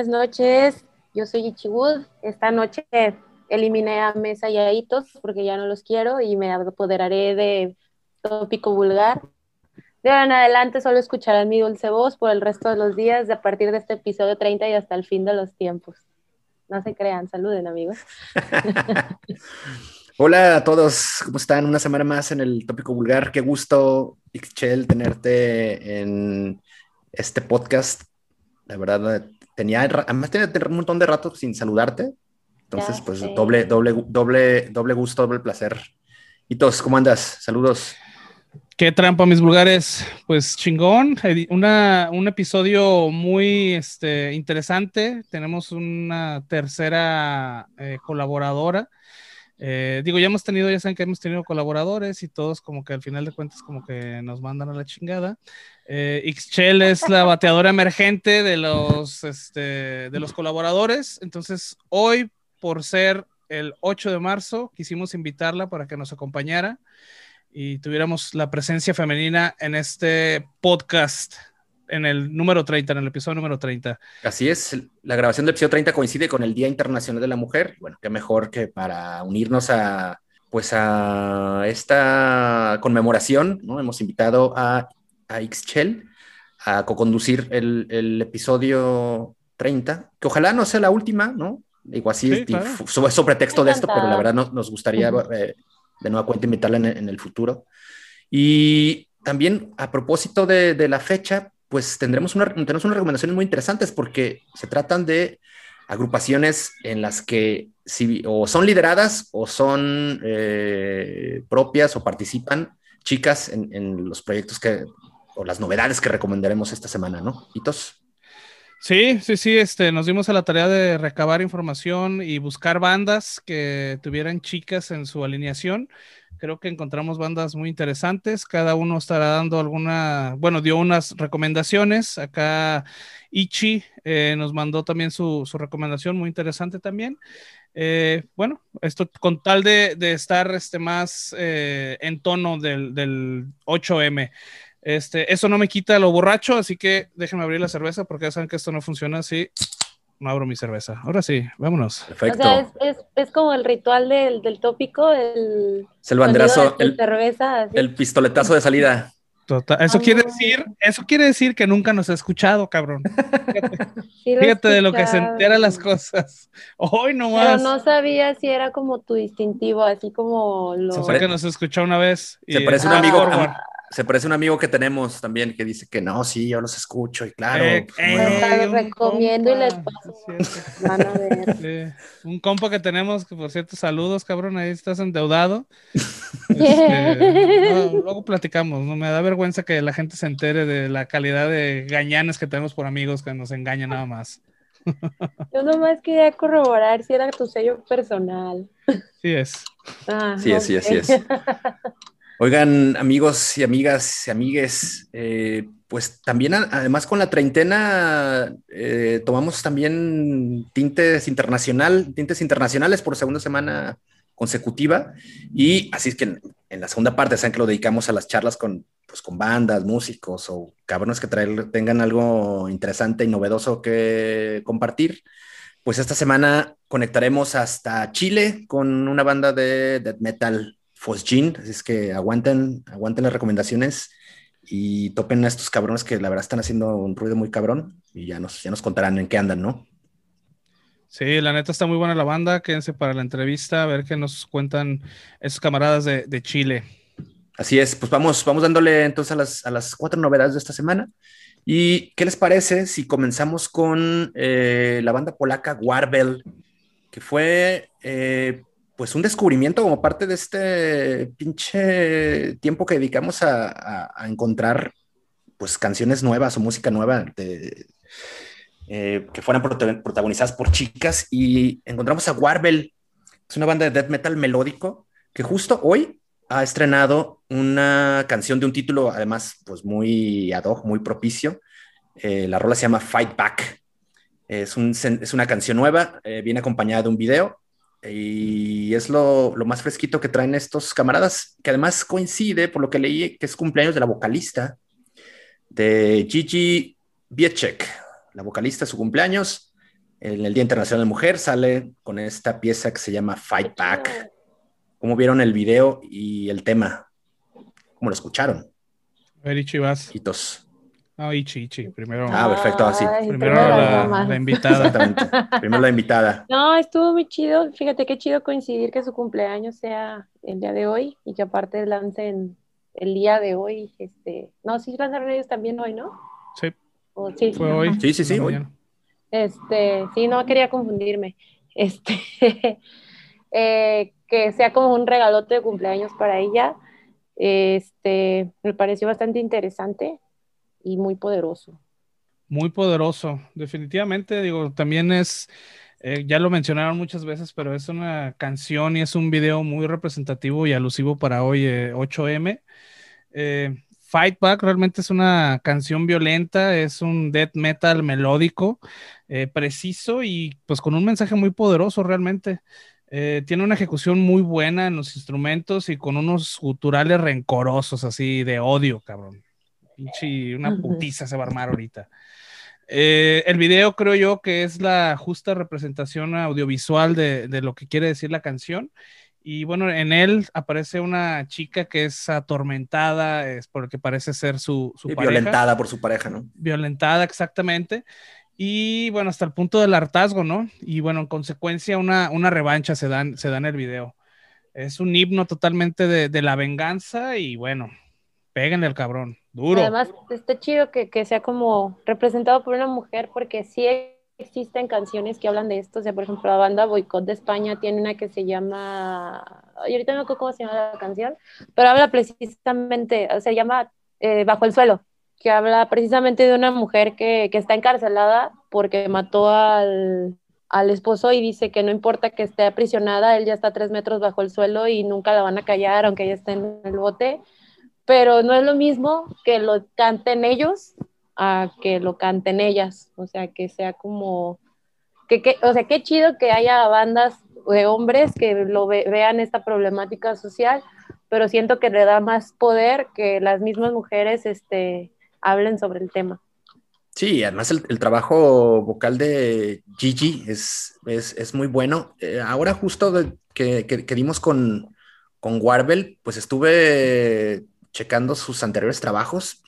Buenas noches. Yo soy Ichiwood. Esta noche eliminé a Mesa y a Hitos porque ya no los quiero y me apoderaré de tópico vulgar. De ahora en adelante solo escucharán mi dulce voz por el resto de los días, a partir de este episodio 30 y hasta el fin de los tiempos. No se crean, saluden amigos. Hola a todos, ¿cómo están? Una semana más en el tópico vulgar. Qué gusto, Ixchel, tenerte en este podcast. La verdad, tenía, además tenía un montón de rato sin saludarte. Entonces, pues doble, doble, doble, doble gusto, doble placer. Y todos, ¿cómo andas? Saludos. Qué trampa, mis vulgares. Pues chingón. un episodio muy este, interesante. Tenemos una tercera eh, colaboradora. Eh, digo, ya hemos tenido, ya saben que hemos tenido colaboradores y todos como que al final de cuentas como que nos mandan a la chingada. Eh, es la bateadora emergente de los, este, de los colaboradores. Entonces, hoy, por ser el 8 de marzo, quisimos invitarla para que nos acompañara y tuviéramos la presencia femenina en este podcast, en el número 30, en el episodio número 30. Así es, la grabación del episodio 30 coincide con el Día Internacional de la Mujer. Bueno, qué mejor que para unirnos a pues a esta conmemoración, ¿no? Hemos invitado a a Ixchel a co-conducir el, el, episodio 30, que ojalá no sea la última, ¿no? Digo así, sobre, texto de esto, pero la verdad nos, nos gustaría eh, de nueva cuenta invitarla en, en, el futuro. Y también a propósito de, de la fecha, pues tendremos una, tenemos unas recomendaciones muy interesantes porque se tratan de agrupaciones en las que si, o son lideradas o son eh, propias o participan chicas en, en, los proyectos que o las novedades que recomendaremos esta semana, ¿no? Hitos. Sí, sí, sí, este, nos dimos a la tarea de recabar información y buscar bandas que tuvieran chicas en su alineación. Creo que encontramos bandas muy interesantes. Cada uno estará dando alguna, bueno, dio unas recomendaciones. Acá Ichi eh, nos mandó también su, su, recomendación muy interesante también. Eh, bueno, esto con tal de, estar este, más eh, en tono del, del 8M. Este, eso no me quita lo borracho, así que déjenme abrir la cerveza porque ya saben que esto no funciona así. No abro mi cerveza. Ahora sí, vámonos. Perfecto. O sea, es, es, como el ritual del, del tópico, el, es el banderazo, el, cerveza, el pistoletazo de salida. Total. Eso quiere decir, eso quiere decir que nunca nos ha escuchado, cabrón. Fíjate, de lo que se entera las cosas. Hoy nomás. Pero no sabía si era como tu distintivo, así como lo. Se que nos escuchó una vez. Se parece un amigo, se parece un amigo que tenemos también que dice que no, sí, yo los escucho y claro. Eh, pues, eh, recomiendo y les paso. Van a ver. Un compa que tenemos, que por cierto, saludos, cabrón, ahí estás endeudado. Este, luego platicamos, no me da vergüenza que la gente se entere de la calidad de gañanes que tenemos por amigos que nos engañan nada más. Yo nomás quería corroborar si era tu sello personal. Sí es. Ah, sí es, sí es, sí es. Oigan, amigos y amigas y amigues, eh, pues también además con la treintena eh, tomamos también tintes internacional, tintes internacionales por segunda semana consecutiva y así es que en, la segunda parte saben que lo dedicamos a las charlas con, pues, con bandas, músicos o cabrones que tengan algo interesante y novedoso que compartir. Pues esta semana conectaremos hasta Chile con una banda de death metal Fosgin, así es que aguanten, aguanten las recomendaciones y topen a estos cabrones que la verdad están haciendo un ruido muy cabrón y ya nos, ya nos contarán en qué andan, ¿no? Sí, la neta está muy buena la banda, quédense para la entrevista, a ver qué nos cuentan esos camaradas de, de Chile. Así es, pues vamos, vamos dándole entonces a las, a las cuatro novedades de esta semana. ¿Y qué les parece si comenzamos con eh, la banda polaca Warbel, que fue eh, pues un descubrimiento como parte de este pinche tiempo que dedicamos a, encontrar pues canciones nuevas o música nueva eh, que fueran protagonizadas por chicas y encontramos a Warbel, es una banda de death metal melódico que justo hoy ha estrenado una canción de un título además pues muy ad hoc, muy propicio. Eh, la rola se llama Fight Back. Es, un, es una canción nueva, eh, viene acompañada de un video y es lo, lo, más fresquito que traen estos camaradas, que además coincide, por lo que leí, que es cumpleaños de la vocalista de Gigi Biechek. la vocalista, su cumpleaños. En el Día Internacional de la Mujer sale con esta pieza que se llama Fight Back. ¿Cómo vieron el video y el tema? ¿Cómo lo escucharon? A ver, Ichi, vas. Hitos. No, Ichi, Ichi, primero. Ah, perfecto, así. Ay, primero la, invitada. Exactamente. Primero la invitada. No, estuvo muy chido. Fíjate qué chido coincidir que su cumpleaños sea el día de hoy y que aparte lancen el día de hoy. Este, no, sí lanzaron ellos también hoy, ¿no? Sí, O- sí. fue hoy. Sí, sí, sí, hoy. mañana. Este, sí, no quería confundirme. Este, eh, que sea como un regalote de cumpleaños para ella. Este, me pareció bastante interesante y muy poderoso. Muy poderoso, definitivamente. Digo, también es, eh, ya lo mencionaron muchas veces, pero es una canción y es un video muy representativo y alusivo para hoy, eh, 8M. Eh, Fight Back realmente es una canción violenta, es un death metal melódico, eh, preciso y pues con un mensaje muy poderoso realmente. Eh, tiene una ejecución muy buena en los instrumentos y con unos guturales rencorosos, así de odio, cabrón. Pinche, una putiza se va a armar ahorita. Eh, el video creo yo que es la justa representación audiovisual de, de lo que quiere decir la canción. Y bueno, en él aparece una chica que es atormentada, es porque parece ser su, su Y pareja. violentada por su pareja, ¿no? Violentada, exactamente. Y bueno, hasta el punto del hartazgo, ¿no? Y bueno, en consecuencia, una, una revancha se dan, se da en el video. Es un himno totalmente de, de la venganza y bueno, péguenle al cabrón, duro. Además, está chido que, que sea como representado por una mujer, porque sí existen canciones que hablan de esto. O sea, por ejemplo, la banda Boicot de España tiene una que se llama. Ahorita no acuerdo cómo se llama la canción, pero habla precisamente, se llama eh, Bajo el suelo, que habla precisamente de una mujer que, que está encarcelada porque mató al, al esposo y dice que no importa que esté aprisionada, él ya está tres metros bajo el suelo y nunca la van a callar, aunque ella esté en el bote pero no es lo mismo que lo canten ellos a que lo canten ellas, o sea, que sea como, que, que- o sea, qué chido que haya bandas de hombres que lo ve- vean esta problemática social, pero siento que le da más poder que las mismas mujeres este, hablen sobre el tema. Sí, además el, el trabajo vocal de Gigi es, es, es muy bueno. Eh, ahora justo de- que, que, que dimos con, con Warbel, pues estuve checando sus anteriores trabajos.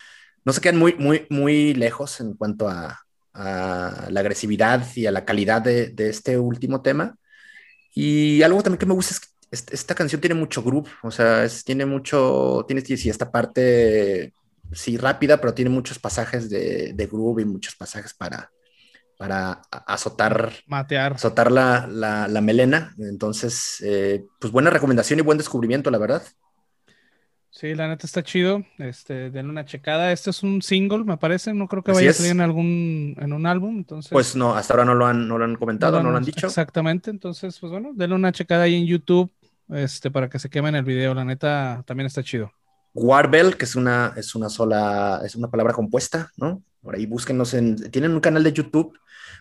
No se quedan muy, muy, muy lejos en cuanto a, a la agresividad y a la calidad de, de este último tema. Y algo también que me gusta es que est- esta canción tiene mucho groove, o sea, es- tiene mucho, tiene sí, esta parte sí rápida, pero tiene muchos pasajes de, de groove y muchos pasajes para, para azotar, Matear. azotar la, la, la melena. Entonces, eh, pues buena recomendación y buen descubrimiento, la verdad. Sí, la neta está chido. Este, denle una checada. Este es un single, me parece. No creo que Así vaya a es. salir en algún, en un álbum. Entonces, Pues no, hasta ahora no lo han, no lo han comentado, no lo han dicho. Exactamente. Entonces, pues bueno, denle una checada ahí en YouTube. Este, para que se quemen el video. La neta también está chido. Warbell, que es una, es una sola, es una palabra compuesta, ¿no? Por ahí búsquenlos en, tienen un canal de YouTube.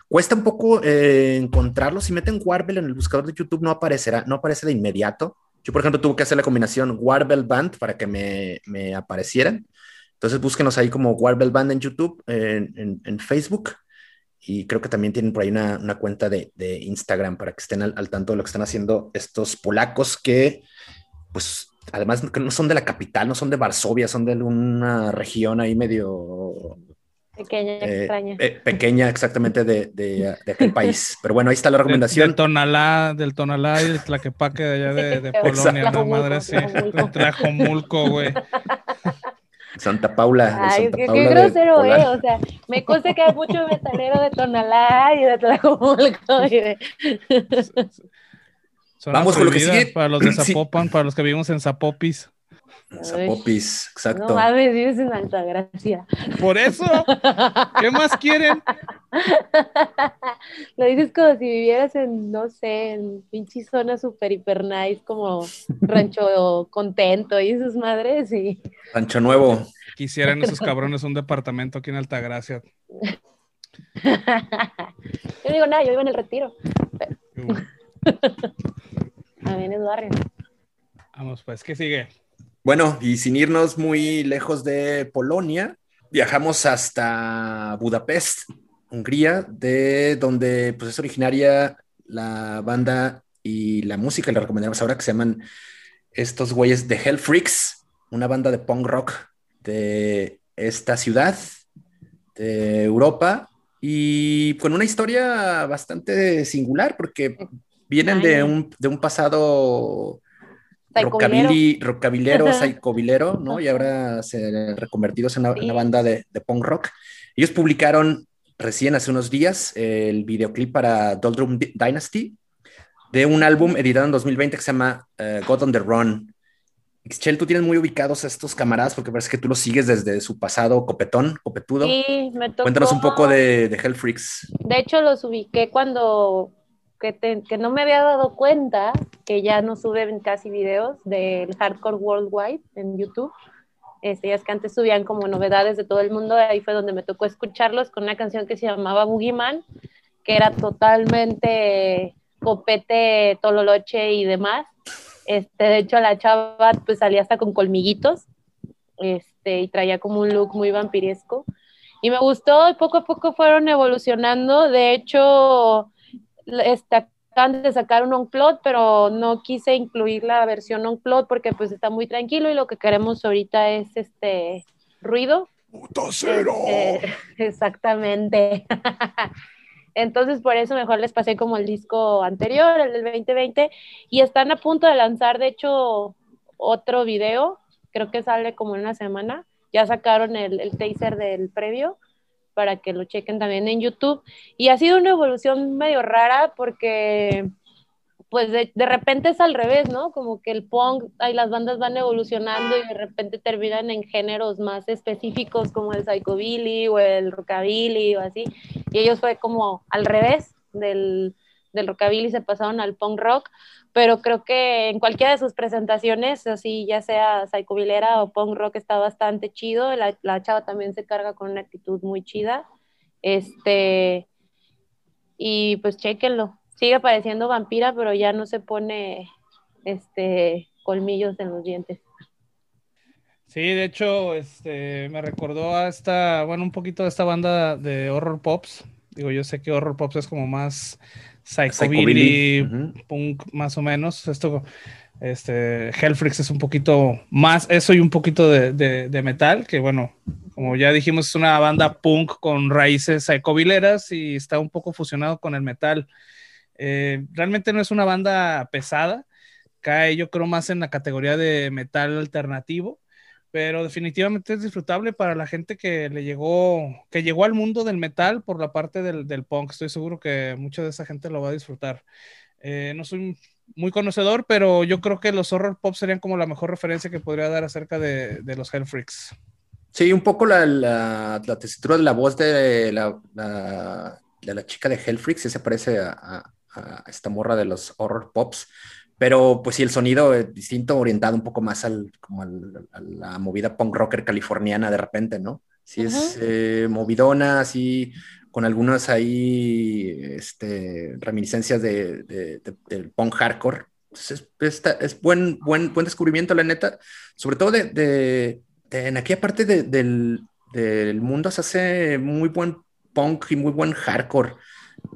Cuesta un poco eh, encontrarlo. Si meten Warbell en el buscador de YouTube, no aparecerá, no aparece de inmediato. Yo, por ejemplo, tuve que hacer la combinación Warbell Band para que me, me aparecieran. Entonces, búsquenos ahí como Warbell Band en YouTube, en, en- Facebook. Y creo que también tienen por ahí una, una cuenta de, de Instagram para que estén al, al tanto de lo que están haciendo estos polacos que, pues, además no son de la capital, no son de Varsovia, son de una región ahí medio Pequeña, eh, extraña. pe- pequeña exactamente de, de, de aquel país. Pero bueno, ahí está la Del, recomendación. del Tonalá, del Tonalá y del Tlaquepaque de allá de, de Sí, Polonia, Tlajomulco, madre así. Tlajomulco. Tlajomulco, güey. Santa Paula. Ay, Santa qué, Paula qué de grosero, eh. O sea, me consta que hay mucho metalero de Tonalá y de Tlajomulco. y de- Vamos con lo que sigue. Para los de Sí. Zapopan, para los que vivimos en Zapopis. Zapopis, exacto. No mames, vives en Altagracia. Por eso, ¿qué más quieren? Lo dices como si vivieras en, no sé, en pinche zona super hiper nice, como rancho contento y sus madres. Y Rancho Nuevo. Quisieran esos cabrones un departamento aquí en Altagracia. yo no digo nada, yo vivo en el retiro. También es barrio. Vamos, pues, ¿qué sigue? Bueno, y sin irnos muy lejos de Polonia, viajamos hasta Budapest, Hungría, de donde pues, es originaria la banda y la música, le recomendamos ahora que se llaman estos güeyes de Hell Freaks, una banda de punk rock de esta ciudad de Europa y con una historia bastante singular porque vienen de un, de un pasado rockabilly, rockabilero, psicobilero, ¿no? Y ahora se reconvertidos en una, banda de, de, punk rock. Ellos publicaron recién hace unos días el videoclip para Doldrum Dynasty de un álbum editado en 2020 que se llama eh, God on the Run. Ixchel, tú tienes muy ubicados a estos camaradas porque parece que tú los sigues desde su pasado copetón, copetudo. Sí, me tocó... Cuéntanos un poco de, de Hell Freaks. De hecho, los ubiqué cuando que, que, no me había dado cuenta que ya no suben casi videos del Hardcore Worldwide en YouTube. Este, ya es que antes subían como novedades de todo el mundo, ahí fue donde me tocó escucharlos con una canción que se llamaba Boogeyman, que era totalmente copete, tololoche y demás. Este, de hecho, la chava pues salía hasta con colmiguitos este, y traía como un look muy vampiresco. Y me gustó y poco a poco fueron evolucionando. De hecho, está acaban de sacar un on-plot, pero no quise incluir la versión on-plot porque pues está muy tranquilo y lo que queremos ahorita es este ruido. cero! Este, exactamente. Entonces por eso mejor les pasé como el disco anterior, el del 2020, y están a punto de lanzar, de hecho, otro video, creo que sale como en una semana, ya sacaron el, el taser del previo, para que lo chequen también en YouTube. Y ha sido una evolución medio rara porque pues de, repente es al revés, ¿no? Como que el punk, ahí las bandas van evolucionando y de repente terminan en géneros más específicos como el psychobilly o el rockabilly o así. Y ellos fue como al revés del, del rockabilly, se pasaron al punk rock pero creo que en cualquiera de sus presentaciones, así ya sea psychobilera o punk rock, está bastante chido. La, chava también se carga con una actitud muy chida. Este, y pues chequenlo. Sigue pareciendo vampira, pero ya no se pone este, colmillos en los dientes. Sí, de hecho, este, me recordó a esta, bueno, un poquito de esta banda de horror pops. Digo, yo sé que horror pops es como más psychobilly, punk más o menos. Esto, este, Hellfreaks es un poquito más eso y un poquito de, de, metal, que bueno, como ya dijimos, es una banda punk con raíces psychobileras y está un poco fusionado con el metal. Eh, realmente no es una banda pesada, cae yo creo más en la categoría de metal alternativo pero definitivamente es disfrutable para la gente que le llegó, que llegó al mundo del metal por la parte del, del punk. Estoy seguro que mucha de esa gente lo va a disfrutar. Eh, no soy muy conocedor, pero yo creo que los horror pop serían como la mejor referencia que podría dar acerca de, de los Hellfreaks. Sí, un poco la, la, la tesitura de la voz de la, de la chica de Hellfreaks, se parece a, a, a, esta morra de los horror pops pero pues sí, el sonido es distinto, orientado un poco más al, como al, a la movida punk rocker californiana de repente, ¿no? Sí es eh, movidona, así con algunas ahí este, reminiscencias de, de, del punk hardcore. Entonces, es, es, buen, buen, buen descubrimiento, la neta, sobre todo de, de en aquella parte del, del mundo se hace muy buen punk y muy buen hardcore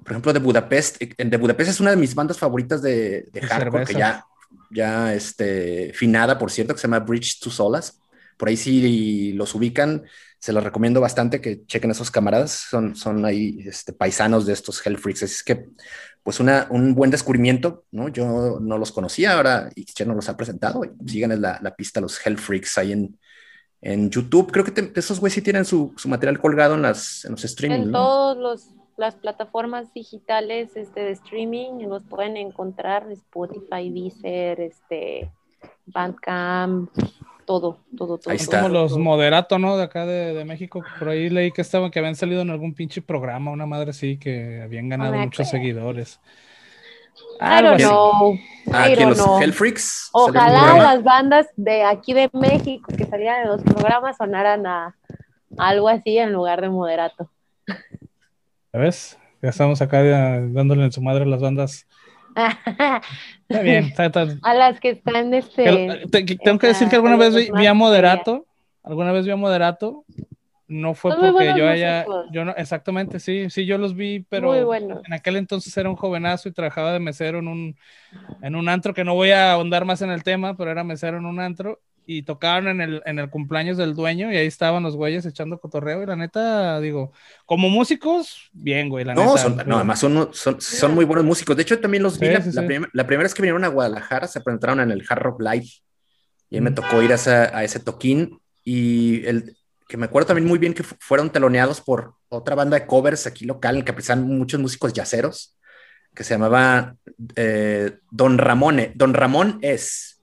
por ejemplo, de Budapest. Eh, de Budapest es una de mis bandas favoritas de, de hardcore, que ya, ya este, finada, por cierto, que se llama Bridge to Solas. Por ahí si los ubican, se los recomiendo bastante que chequen a esos camaradas. Son, son ahí este, paisanos de estos Hellfreaks. Es que, pues, una, un buen descubrimiento, ¿no? Yo no los conocía, ahora ya nos los ha presentado. Sigan la, la pista los Hellfreaks ahí en, en YouTube. Creo que esos güeyes sí tienen su, su, material colgado en, las, en los streaming. En todos los las plataformas digitales este, de streaming los pueden encontrar Spotify, Deezer, este, Bandcamp, todo, todo, todo. Ahí está. Como los moderato, ¿no? De acá de, de, México. Por ahí leí que estaban, que habían salido en algún pinche programa, una madre sí, que habían ganado muchos seguidores. I don't know. Ah, I don't know. Hellfreaks. Ojalá las bandas de aquí de México que salían de los programas sonaran a algo así en lugar de moderato. ¿Ves? Ya estamos acá dándole en su madre a las bandas. Está bien. A las que están este. tengo que decir que alguna vez vi, a Moderato. Alguna vez vi a Moderato. no fue Son porque yo haya, músicos. yo no, exactamente, sí, sí, yo los vi, pero en aquel entonces era un jovenazo y trabajaba de mesero en un, en un antro, que no voy a ahondar más en el tema, pero era mesero en un antro, y tocaban en el, en el cumpleaños del dueño, y ahí estaban los güeyes echando cotorreo, y la neta, digo, como músicos, bien, güey, la No, neta. son, no, además son, son, son muy buenos músicos. De hecho, también los vi Sí, la, sí, la sí. prim- la primera vez que vinieron a Guadalajara, se presentaron en el Hard Rock Live. Y ahí me tocó ir a, esa- a ese toquín. Y el que me acuerdo también muy bien que fu- fueron teloneados por otra banda de covers aquí local, en que precisan muchos músicos yaceros, que se llamaba eh, Don Ramón. Don Ramón es.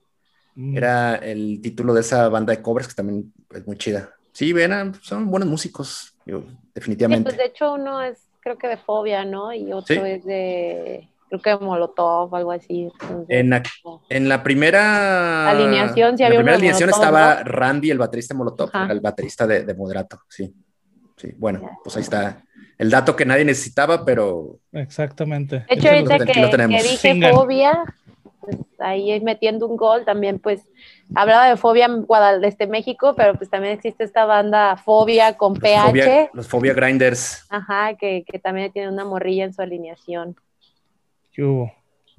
Mm. Era el título de esa banda de covers, que también es muy chida. Sí, ven, son buenos músicos, Sí, definitivamente. pues de hecho uno es creo que de fobia, ¿no? Y otro Sí. es de creo que de Molotov algo así. Entonces, En, la- en la primera Alineación, sí en había la uno primera alineación Molotov, estaba ¿no? Randy, el baterista de Molotov, Ajá. era el baterista de, de Moderato, sí. Sí, bueno, pues ahí está el dato que nadie necesitaba, pero Exactamente. De hecho, ahorita que, que dije fobia, ahí metiendo un gol también, pues hablaba de fobia en Guadalajara, este México, pero pues también existe esta banda Fobia con los PH, Fobia, los Fobia Grinders, ajá, que, que también tiene una morrilla en su alineación. ¿Qué hubo?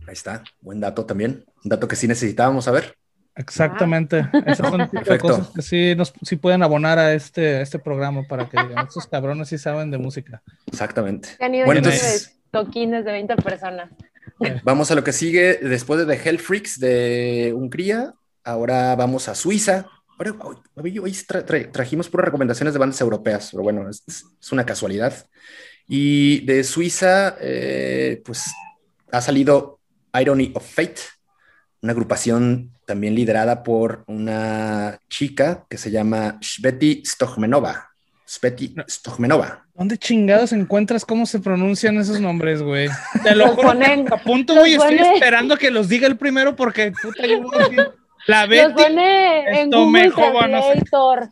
ahí está, buen dato también, un dato que sí necesitábamos saber. Exactamente. Esas son cosas que sí, nos, sí pueden abonar a este, a este programa para que digan, estos cabrones sí saben de música. Exactamente. Se han ido Bueno, entonces- toquines de 20 personas. Vamos a lo que sigue después de The Hell Freaks de Hungría. Ahora vamos a Suiza. Ahora, hoy, hoy- tra- tra- trajimos puras recomendaciones de bandas europeas, pero bueno, es, es una casualidad. Y de Suiza, eh, pues ha salido Irony of Fate, una agrupación también liderada por una chica que se llama Sveti Stochmenova. Sveti Stochmenova. ¿Dónde chingados encuentras cómo se pronuncian esos nombres, güey? Te lo Los juro, ponen- a punto, los güey, estoy esperando que los diga el primero porque puta, yo voy a decir, la Los Betty. pone en Google mejor, no. Translator.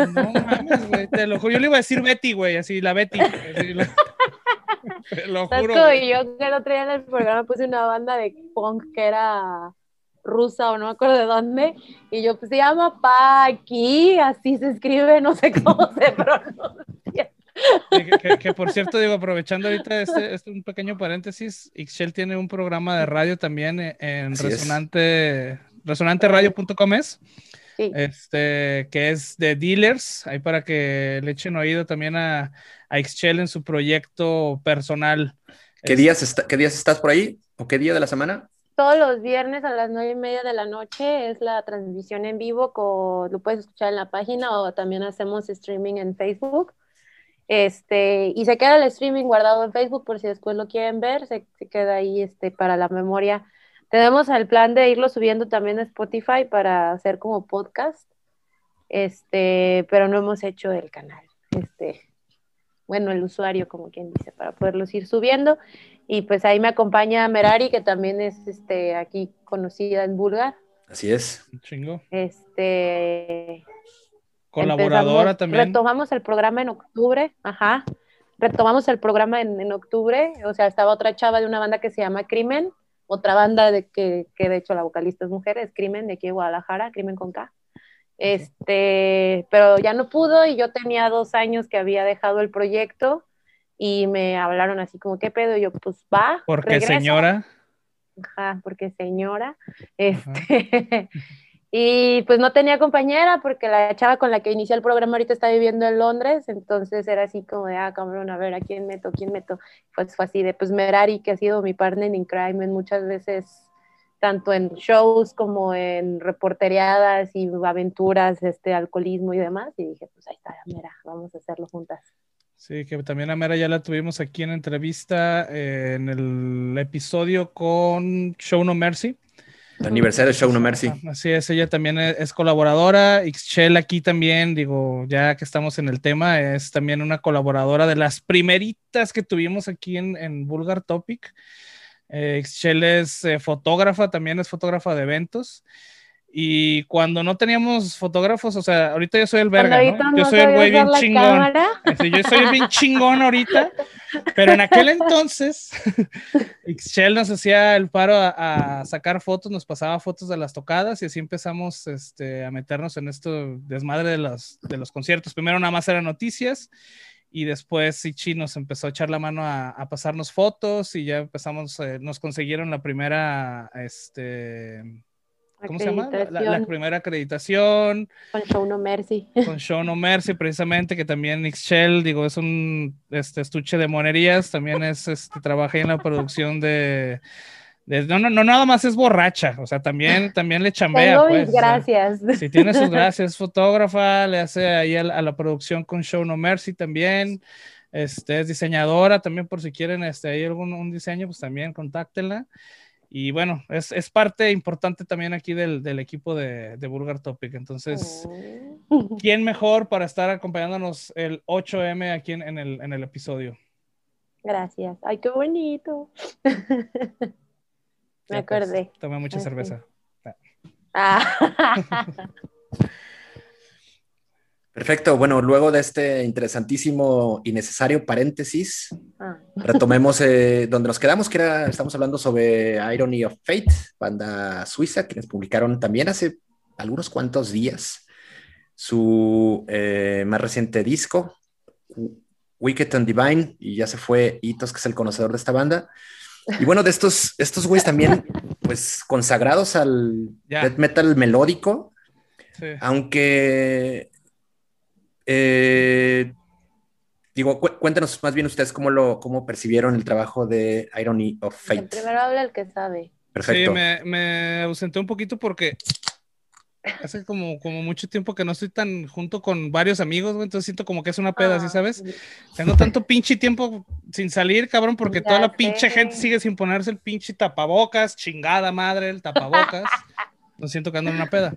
mames, güey, te lo juro. Yo le iba a decir Betty, güey, así, la Betty. así, la- Te lo ¿Sabes juro. güey. yo que el otro día en el programa puse una banda de punk que era rusa o no me acuerdo de dónde, y yo pues se llama Paki, así se escribe, no sé cómo se pronuncia. Que, que- que, por cierto, digo, aprovechando ahorita este, este un pequeño paréntesis, Ixchel tiene un programa de radio también en, en es. Resonante, resonanteradio.com es, Sí. este, que es de dealers, ahí para que le echen oído también a, a Ixchel en su proyecto personal. ¿Qué días, está- ¿Qué días estás por ahí? ¿O qué día de la semana? Todos los viernes a las nueve y media de la noche es la transmisión en vivo, con, lo puedes escuchar en la página o también hacemos streaming en Facebook. Este, y se queda el streaming guardado en Facebook por si después lo quieren ver, se, se queda ahí este, para la memoria. Tenemos el plan de irlo subiendo también a Spotify para hacer como podcast, este, pero no hemos hecho el canal, este, bueno, el usuario, como quien dice, para poderlos ir subiendo. Y pues ahí me acompaña Merari, que también es este, aquí conocida en Bulgar. Así es. Chingo. Este, Colaboradora también. Retomamos el programa en octubre, ajá. Retomamos el programa en, en octubre, o sea, estaba otra chava de una banda que se llama Crimen, otra banda de que, que de hecho la vocalista es mujer, es Crimen de aquí de Guadalajara, Crimen con K. Este, pero ya no pudo y yo tenía dos años que había dejado el proyecto y me hablaron así como, ¿qué pedo? Y yo, pues va. Porque regresa. señora, Ajá, porque señora. Este, y pues no tenía compañera porque la chava con la que inicié el programa ahorita está viviendo en Londres, entonces era así como de, ah, cabrón, a ver, ¿a quién meto? ¿Quién meto? Pues fue así de, pues Merari, que ha sido mi partner in crime en muchas veces, tanto en shows como en reporteriadas y aventuras, este, alcoholismo y demás, y dije, pues ahí está, mira, vamos a hacerlo juntas. Sí, que también a Mera ya la tuvimos aquí en entrevista eh, en el episodio con Show No Mercy. El aniversario de Show No Mercy. Así es, ella también es, es colaboradora. Xchel aquí también, digo, ya que estamos en el tema, es también una colaboradora de las primeritas que tuvimos aquí en, en Vulgar Topic. Eh, es eh, fotógrafa, también es fotógrafa de eventos. Y cuando no teníamos fotógrafos, o sea, ahorita yo soy el verga, ¿no? Yo soy el güey bien chingón. yo soy bien chingón ahorita, pero en aquel entonces, Shell nos hacía el paro a, sacar fotos, nos pasaba fotos de las tocadas y así empezamos este, a meternos en esto desmadre de los, de los conciertos. Primero nada más eran noticias y después Ichi nos empezó a echar la mano a, pasarnos fotos y ya empezamos, eh, nos consiguieron la primera, este, ¿cómo se llama? La, primera acreditación. Con Show No Mercy. Con Show No Mercy, precisamente, que también Shell, digo, es un este, estuche de monerías, también es, este, trabajé en la producción de no, no, no, nada más es borracha, o sea, también, también le chambea. pues, gracias. si tiene sus gracias, es fotógrafa, le hace ahí a, la producción con Show No Mercy también. Este, es diseñadora también, por si quieren este, ahí algún un diseño, pues también contáctenla. Y bueno, es, es parte importante también aquí del, del equipo de, de, Topic. Entonces, oh. ¿quién mejor para estar acompañándonos el 8M aquí en, en, el, en el episodio? Gracias. Ay, qué bonito. Me pues, acordé. Toma mucha cerveza. Ah. Perfecto. Bueno, luego de este interesantísimo y necesario paréntesis, ah. retomemos eh, donde nos quedamos, que era, estamos hablando sobre Irony of Fate, banda suiza, quienes publicaron también hace algunos cuantos días su eh, más reciente disco, Wicked and Divine, y ya se fue Hitos, que es el conocedor de esta banda. Y bueno, de estos, estos güeyes también, pues consagrados al death metal melódico, aunque eh, digo, cuéntanos más bien ustedes cómo lo cómo percibieron el trabajo de Irony of Fate. El primero habla el que sabe. Perfecto. Sí, me, me ausenté un poquito porque hace como, como mucho tiempo que no estoy tan junto con varios amigos, güey, entonces siento como que es una peda, ¿sí ah, sabes? Tengo tanto pinche tiempo sin salir, cabrón, porque toda la pinche gente sigue sin ponerse el pinche tapabocas, chingada madre, el tapabocas. no siento que ando en una peda.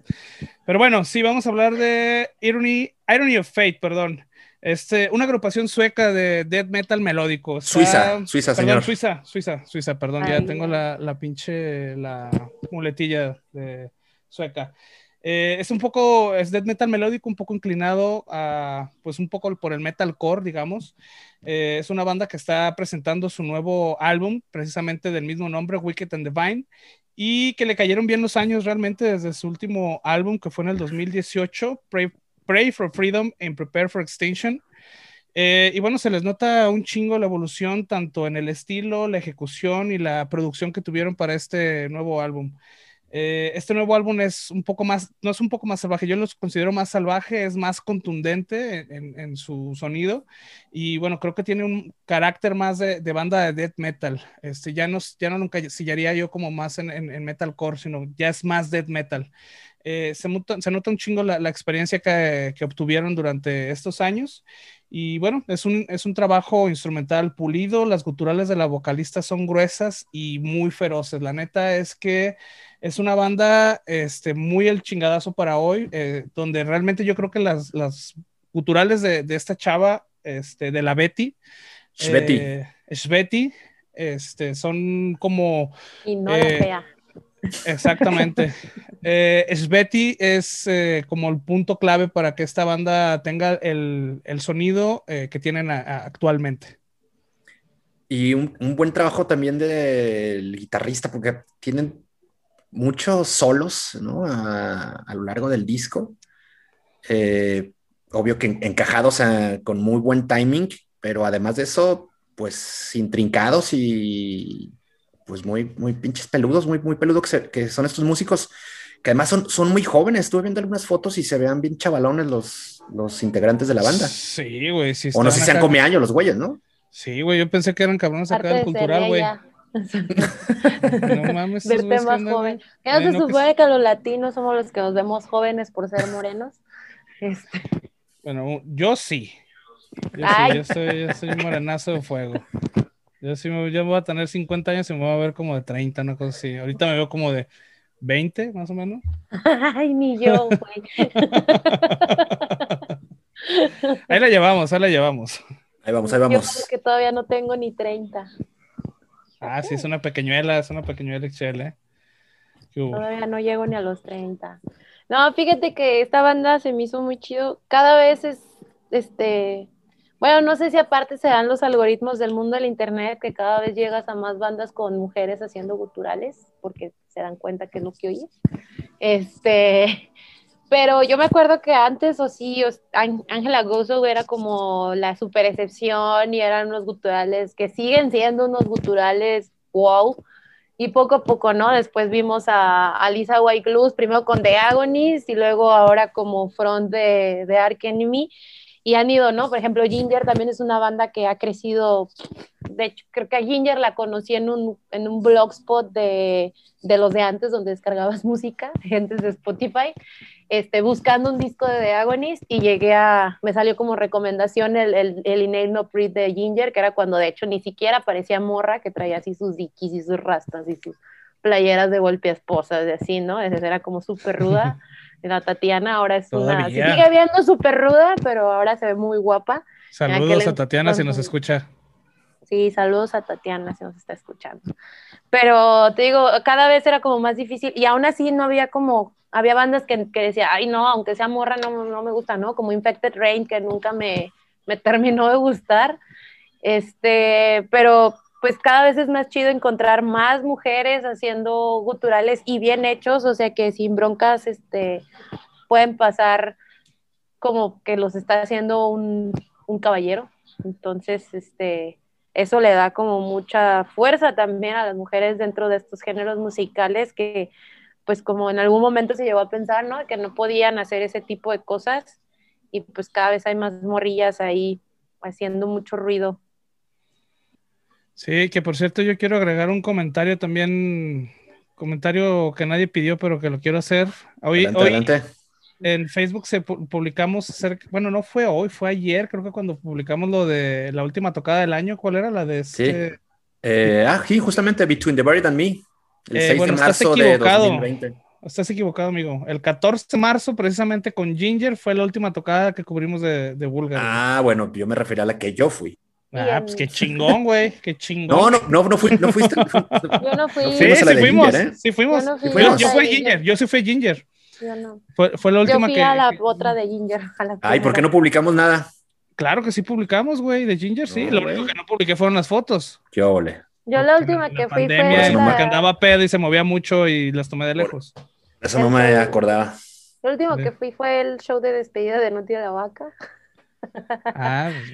Pero bueno, sí, vamos a hablar de Irony, Irony of Fate, perdón. Este, una agrupación sueca de death metal melódico. Suiza, Suiza, perdón, señor. Suiza, Suiza, Suiza, perdón, ya tengo la, la pinche, la muletilla de sueca. Eh, es un poco, es death metal melódico, un poco inclinado a, pues un poco por el metalcore, digamos. Eh, es una banda que está presentando su nuevo álbum, precisamente del mismo nombre, Wicked and Divine, y que le cayeron bien los años realmente desde su último álbum, que fue en el 2018, Pray, for Freedom and Prepare for Extinction. Eh, y bueno, se les nota un chingo la evolución tanto en el estilo, la ejecución y la producción que tuvieron para este nuevo álbum. Eh, este nuevo álbum es un poco más, no es un poco más salvaje, yo lo considero más salvaje, es más contundente en, su sonido y bueno, creo que tiene un carácter más de, banda de death metal. Este, ya, no, ya no nunca sillaría yo como más en, en, metalcore, sino ya es más death metal. Eh, se, se, nota un chingo la, experiencia que, que, obtuvieron durante estos años. Y bueno, es un, es un trabajo instrumental pulido, las guturales de la vocalista son gruesas y muy feroces. La neta es que es una banda este, muy el chingadazo para hoy, eh, donde realmente yo creo que las, las guturales de, de, esta chava, este, de la Betty, Sveti, eh, este, son como... Y no la eh, fea. Exactamente. eh, Sveti es eh, como el punto clave para que esta banda tenga el, el sonido eh, que tienen actualmente. Y un, un, buen trabajo también del guitarrista, porque tienen muchos solos ¿no? a, a, lo largo del disco. Eh, obvio que encajados a, con muy buen timing, pero además de eso, pues intrincados y pues muy, muy pinches peludos, muy, muy peludos que, que, son estos músicos que además son, son muy jóvenes. Estuve viendo algunas fotos y se vean bien chavalones los, los integrantes de la banda. Sí, güey. Sí o no sé si sean come años los güeyes, ¿no? Sí, güey. Yo pensé que eran cabrones acá del cultural, güey. no mames. Verte más joven. Ya no se supone que los latinos somos los que nos vemos jóvenes por ser morenos. Este. Bueno, yo sí. Yo, sí, yo soy, yo soy morenazo de fuego. Yo sí me, yo voy a tener 50 años y me voy a ver como de 30, una cosa así. Ahorita me veo como de 20, más o menos. Ay, ni yo, güey. ahí la llevamos, ahí la llevamos. Ahí vamos, ahí vamos. Yo que todavía no tengo ni 30. Ah, sí, es una pequeñuela, es una pequeñuela Excel, ¿eh? Todavía no llego ni a los 30. No, fíjate que esta banda se me hizo muy chido. Cada vez es, este, bueno, no sé si aparte se dan los algoritmos del mundo del internet, que cada vez llegas a más bandas con mujeres haciendo guturales, porque se dan cuenta que es lo que oyes. Este, pero yo me acuerdo que antes, o sí, Ángela Gozo era como la super excepción y eran unos guturales que siguen siendo unos guturales wow. Y poco a poco, ¿no? Después vimos a, Lisa White Luz, primero con The Agonies y luego ahora como front de, de Ark Enemy y han ido, ¿no? Por ejemplo, Ginger también es una banda que ha crecido, de hecho, creo que a Ginger la conocí en un, en un blogspot de, de los de antes, donde descargabas música, antes de Spotify, este, buscando un disco de The Agonist y llegué a, me salió como recomendación el, el, el Inane No Breed de Ginger, que era cuando de hecho ni siquiera parecía morra, que traía así sus dikis y sus rastas y sus playeras de golpe esposas, de así, ¿no? Esa era como súper ruda. La Tatiana ahora es una. sigue viendo súper ruda, pero ahora se ve muy guapa. Saludos a Tatiana si nos escucha. Sí, saludos a Tatiana si nos está escuchando. Pero te digo, cada vez era como más difícil y aún así no había como, había bandas que, que decía, ay no, aunque sea morra no, no me gusta, ¿no? Como Infected Rain que nunca me, me terminó de gustar. Este, pero pues cada vez es más chido encontrar más mujeres haciendo guturales y bien hechos, o sea que sin broncas este, pueden pasar como que los está haciendo un, un caballero. Entonces, este, eso le da como mucha fuerza también a las mujeres dentro de estos géneros musicales que pues como en algún momento se llegó a pensar, ¿no? Que no podían hacer ese tipo de cosas y pues cada vez hay más morrillas ahí haciendo mucho ruido Sí, que por cierto yo quiero agregar un comentario también, comentario que nadie pidió, pero que lo quiero hacer. Hoy, hoy en Facebook se publicamos, bueno, no fue hoy, fue ayer, creo que cuando publicamos lo de la última tocada del año, ¿cuál era la de este? Sí. Eh, ah, sí, justamente Between the Buried and Me, el 6 eh, de marzo de 2020. Estás equivocado, amigo. El 14 de marzo, precisamente con Ginger, fue la última tocada que cubrimos de, de Bulgar. Ah, bueno, yo me refería a la que yo fui. Ah, pues qué chingón, güey, qué chingón. No, no, no, no, fui, no fuiste. Yo no fui. Sí, sí fuimos, ¿eh? sí fuimos. Yo, no yo, fui Ginger, yo sí fui Ginger. Yo no. Fue, fue la última yo fui que. a la otra de Ginger. Ay, ¿por qué no publicamos nada? Claro que sí publicamos, güey, de Ginger, sí. Lo único que no publiqué fueron las fotos. Qué ole. Yo la última que fui fue. La... que andaba pedo y se movía mucho y las tomé de lejos. Eso no me acordaba. Lo último que fui fue el show de despedida de Noti de la Vaca. Ah, pues,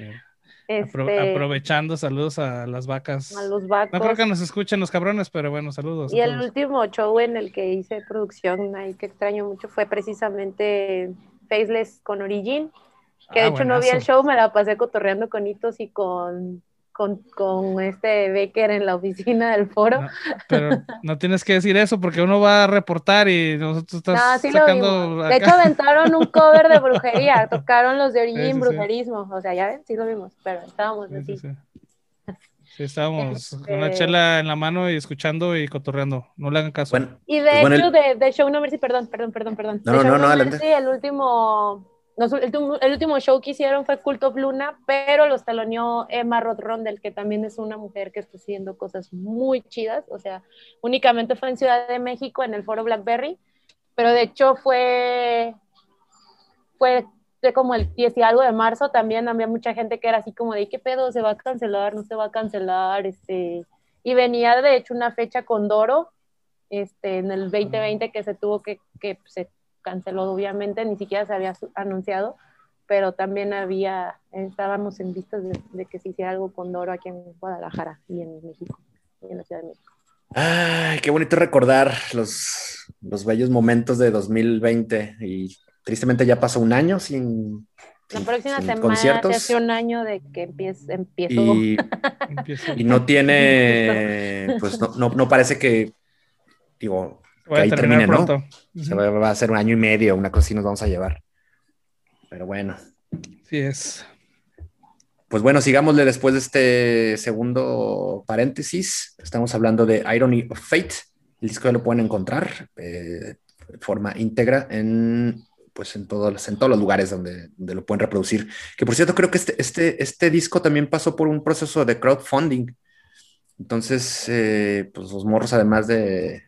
este, aprovechando, saludos a las vacas. A los vacos. No creo que nos escuchen los cabrones, pero bueno, saludos. Y el último show en el que hice producción, ahí que extraño mucho, fue precisamente Faceless con Origin. Que de ah, hecho no vi el show, me la pasé cotorreando con hitos y con con, con, este Becker en la oficina del foro. pero no tienes que decir eso porque uno va a reportar y nosotros estás sacando. De hecho, aventaron un cover de brujería, tocaron los de Origin Brujerismo. O sea, ya ven, sí lo vimos, pero estábamos así. Sí, estábamos con una este chela en la mano y escuchando y cotorreando. No le hagan caso. y de hecho, de, de, Show No Mercy, perdón, perdón, perdón, perdón. No, no, no, no, adelante. el último el, último show que hicieron fue Cult of Luna, pero los taloneó Emma Roth que también es una mujer que está haciendo cosas muy chidas. O sea, únicamente fue en Ciudad de México, en el foro Blackberry, pero de hecho fue, fue como el 10 y algo de marzo. También había mucha gente que era así como de: ¿qué pedo? ¿Se va a cancelar? ¿No se va a cancelar? Este, y venía de hecho una fecha con Doro este, en el 2020 que se tuvo que, que se canceló obviamente, ni siquiera se había anunciado, pero también había, estábamos en vistas de, que se hiciera algo con Doro aquí en Guadalajara y en México, y en la Ciudad de México. Ay, qué bonito recordar los, los bellos momentos de 2020 y tristemente ya pasó un año sin, la próxima semana se hace un año de que empiezo. Y, y, no tiene, pues no, no, no, parece que, digo, que ahí termine, ¿no? Se va, a ser un año y medio, una cosa así nos vamos a llevar. Pero bueno. Sí es. Pues bueno, sigámosle después de este segundo paréntesis. Estamos hablando de Irony of Fate. El disco ya lo pueden encontrar eh, de forma íntegra en, pues en, todos, en todos los lugares donde, donde, lo pueden reproducir. Que por cierto, creo que este, este, este disco también pasó por un proceso de crowdfunding. Entonces, eh, pues los morros, además de,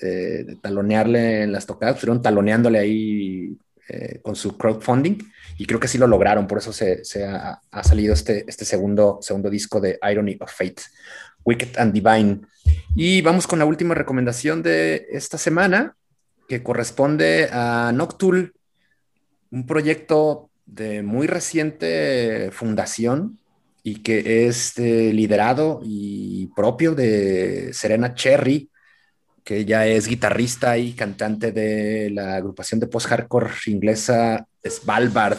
de, talonearle en las tocadas, estuvieron taloneándole ahí eh, con su crowdfunding y creo que sí lo lograron, por eso se, ha, salido este, este segundo, segundo disco de Irony of Fate, Wicked and Divine. Y vamos con la última recomendación de esta semana, que corresponde a Noctul, un proyecto de muy reciente fundación y que es eh, liderado y propio de Serena Cherry, que ella es guitarrista y cantante de la agrupación de post-hardcore inglesa Svalbard.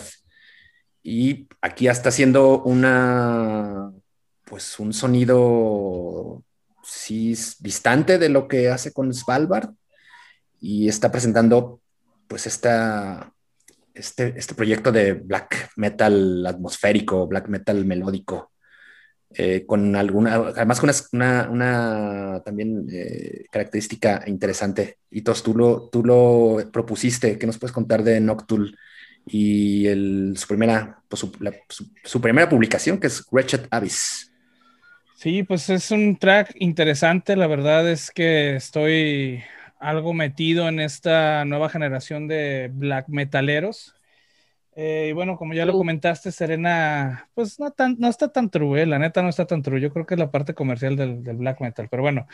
Y aquí está haciendo una, pues un sonido, sí, distante de lo que hace con Svalbard. Y está presentando, pues, esta, este, este proyecto de black metal atmosférico, black metal melódico. Eh, con alguna, además con una, una, también eh, característica interesante. Y tú lo, tú lo propusiste, ¿qué nos puedes contar de Noctul y el, su, primera, pues, su, su, primera publicación, que es Wretched Abyss? Sí, pues es un track interesante, la verdad es que estoy algo metido en esta nueva generación de black metaleros. Eh, y bueno, como ya lo comentaste, Serena, pues no, tan, no está tan true, eh, la neta no está tan true. Yo creo que es la parte comercial del, black metal, pero bueno.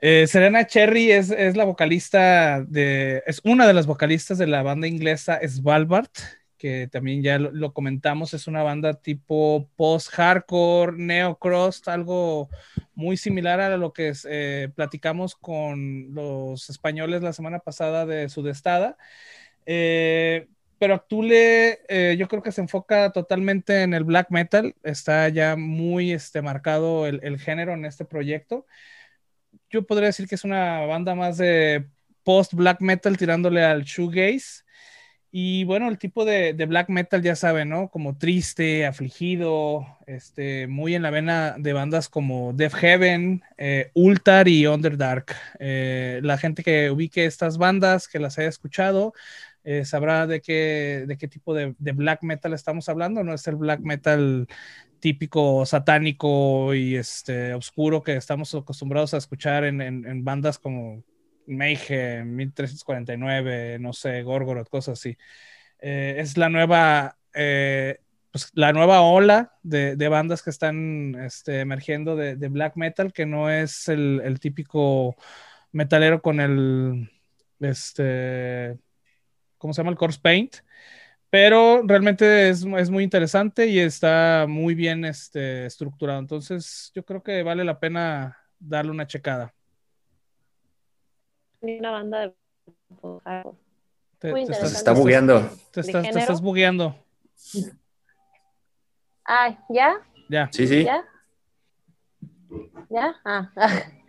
Eh, Serena Cherry es, es, la vocalista de, es una de las vocalistas de la banda inglesa Svalbard, que también ya lo, comentamos, es una banda tipo post-hardcore, neo-cross, algo muy similar a lo que platicamos con los españoles la semana pasada de Sudestada. Eh, pero Actule eh, yo creo que se enfoca totalmente en el black metal, está ya muy este, marcado el, género en este proyecto. Yo podría decir que es una banda más de post black metal tirándole al shoegaze. Y bueno, el tipo de, black metal ya saben, ¿no? Como triste, afligido, este, muy en la vena de bandas como Death Heaven, eh, Ultar y Underdark. Eh, la gente que ubique estas bandas, que las haya escuchado, eh, sabrá de qué, de qué tipo de, black metal estamos hablando, no es el black metal típico satánico y este oscuro que estamos acostumbrados a escuchar en, bandas como Mayhem, 1349, no sé, Gorgoroth, cosas así. Eh, es la nueva, eh, pues, la nueva ola de, bandas que están este, emergiendo de, black metal, que no es el, el típico metalero con el, este, ¿cómo se llama? El Corpse Paint. Pero realmente es, muy interesante y está muy bien este, estructurado. Entonces, yo creo que vale la pena darle una checada. Una banda de. Te, te estás, está bugueando. Te estás, te estás bugueando. Ah, ¿ya? Ya. Sí, sí. ¿Ya? ¿Ya? Ah.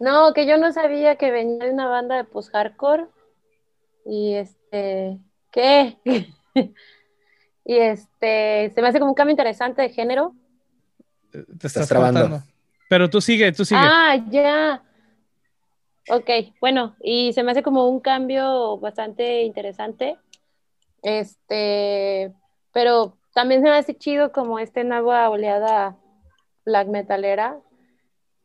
No, que yo no sabía que venía de una banda de post-hardcore y este, ¿qué? y este, se me hace como un cambio interesante de género. Te estás, trabando. Pero tú sigue, tú sigue. Ah, ya. Ok, bueno, y se me hace como un cambio bastante interesante. Este, pero también se me hace chido como esta nueva oleada black metalera,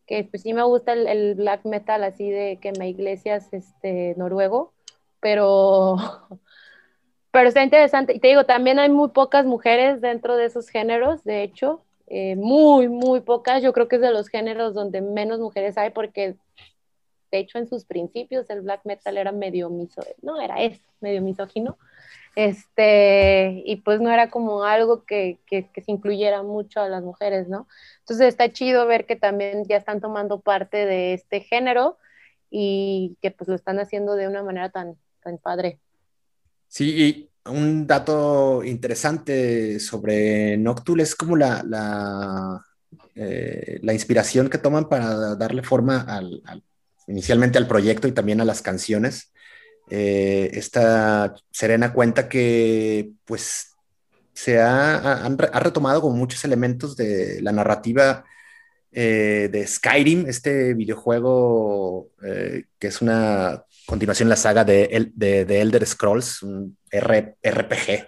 que pues sí me gusta el, el black metal así de que me Iglesias este, noruego pero, pero está interesante. Y te digo, también hay muy pocas mujeres dentro de esos géneros, de hecho, eh, muy, muy pocas. Yo creo que es de los géneros donde menos mujeres hay porque, de hecho, en sus principios el black metal era medio miso, no, era eso, medio misógino. Este, y pues no era como algo que, que, que, se incluyera mucho a las mujeres, ¿no? Entonces está chido ver que también ya están tomando parte de este género y que pues lo están haciendo de una manera tan, padre. Sí, un dato interesante sobre Noctul es como la, la, eh, la inspiración que toman para darle forma al, inicialmente al proyecto y también a las canciones. Eh, esta Serena cuenta que pues se ha, ha, retomado con muchos elementos de la narrativa eh, de Skyrim, este videojuego que es una continuación la saga de, de, Elder Scrolls, un RPG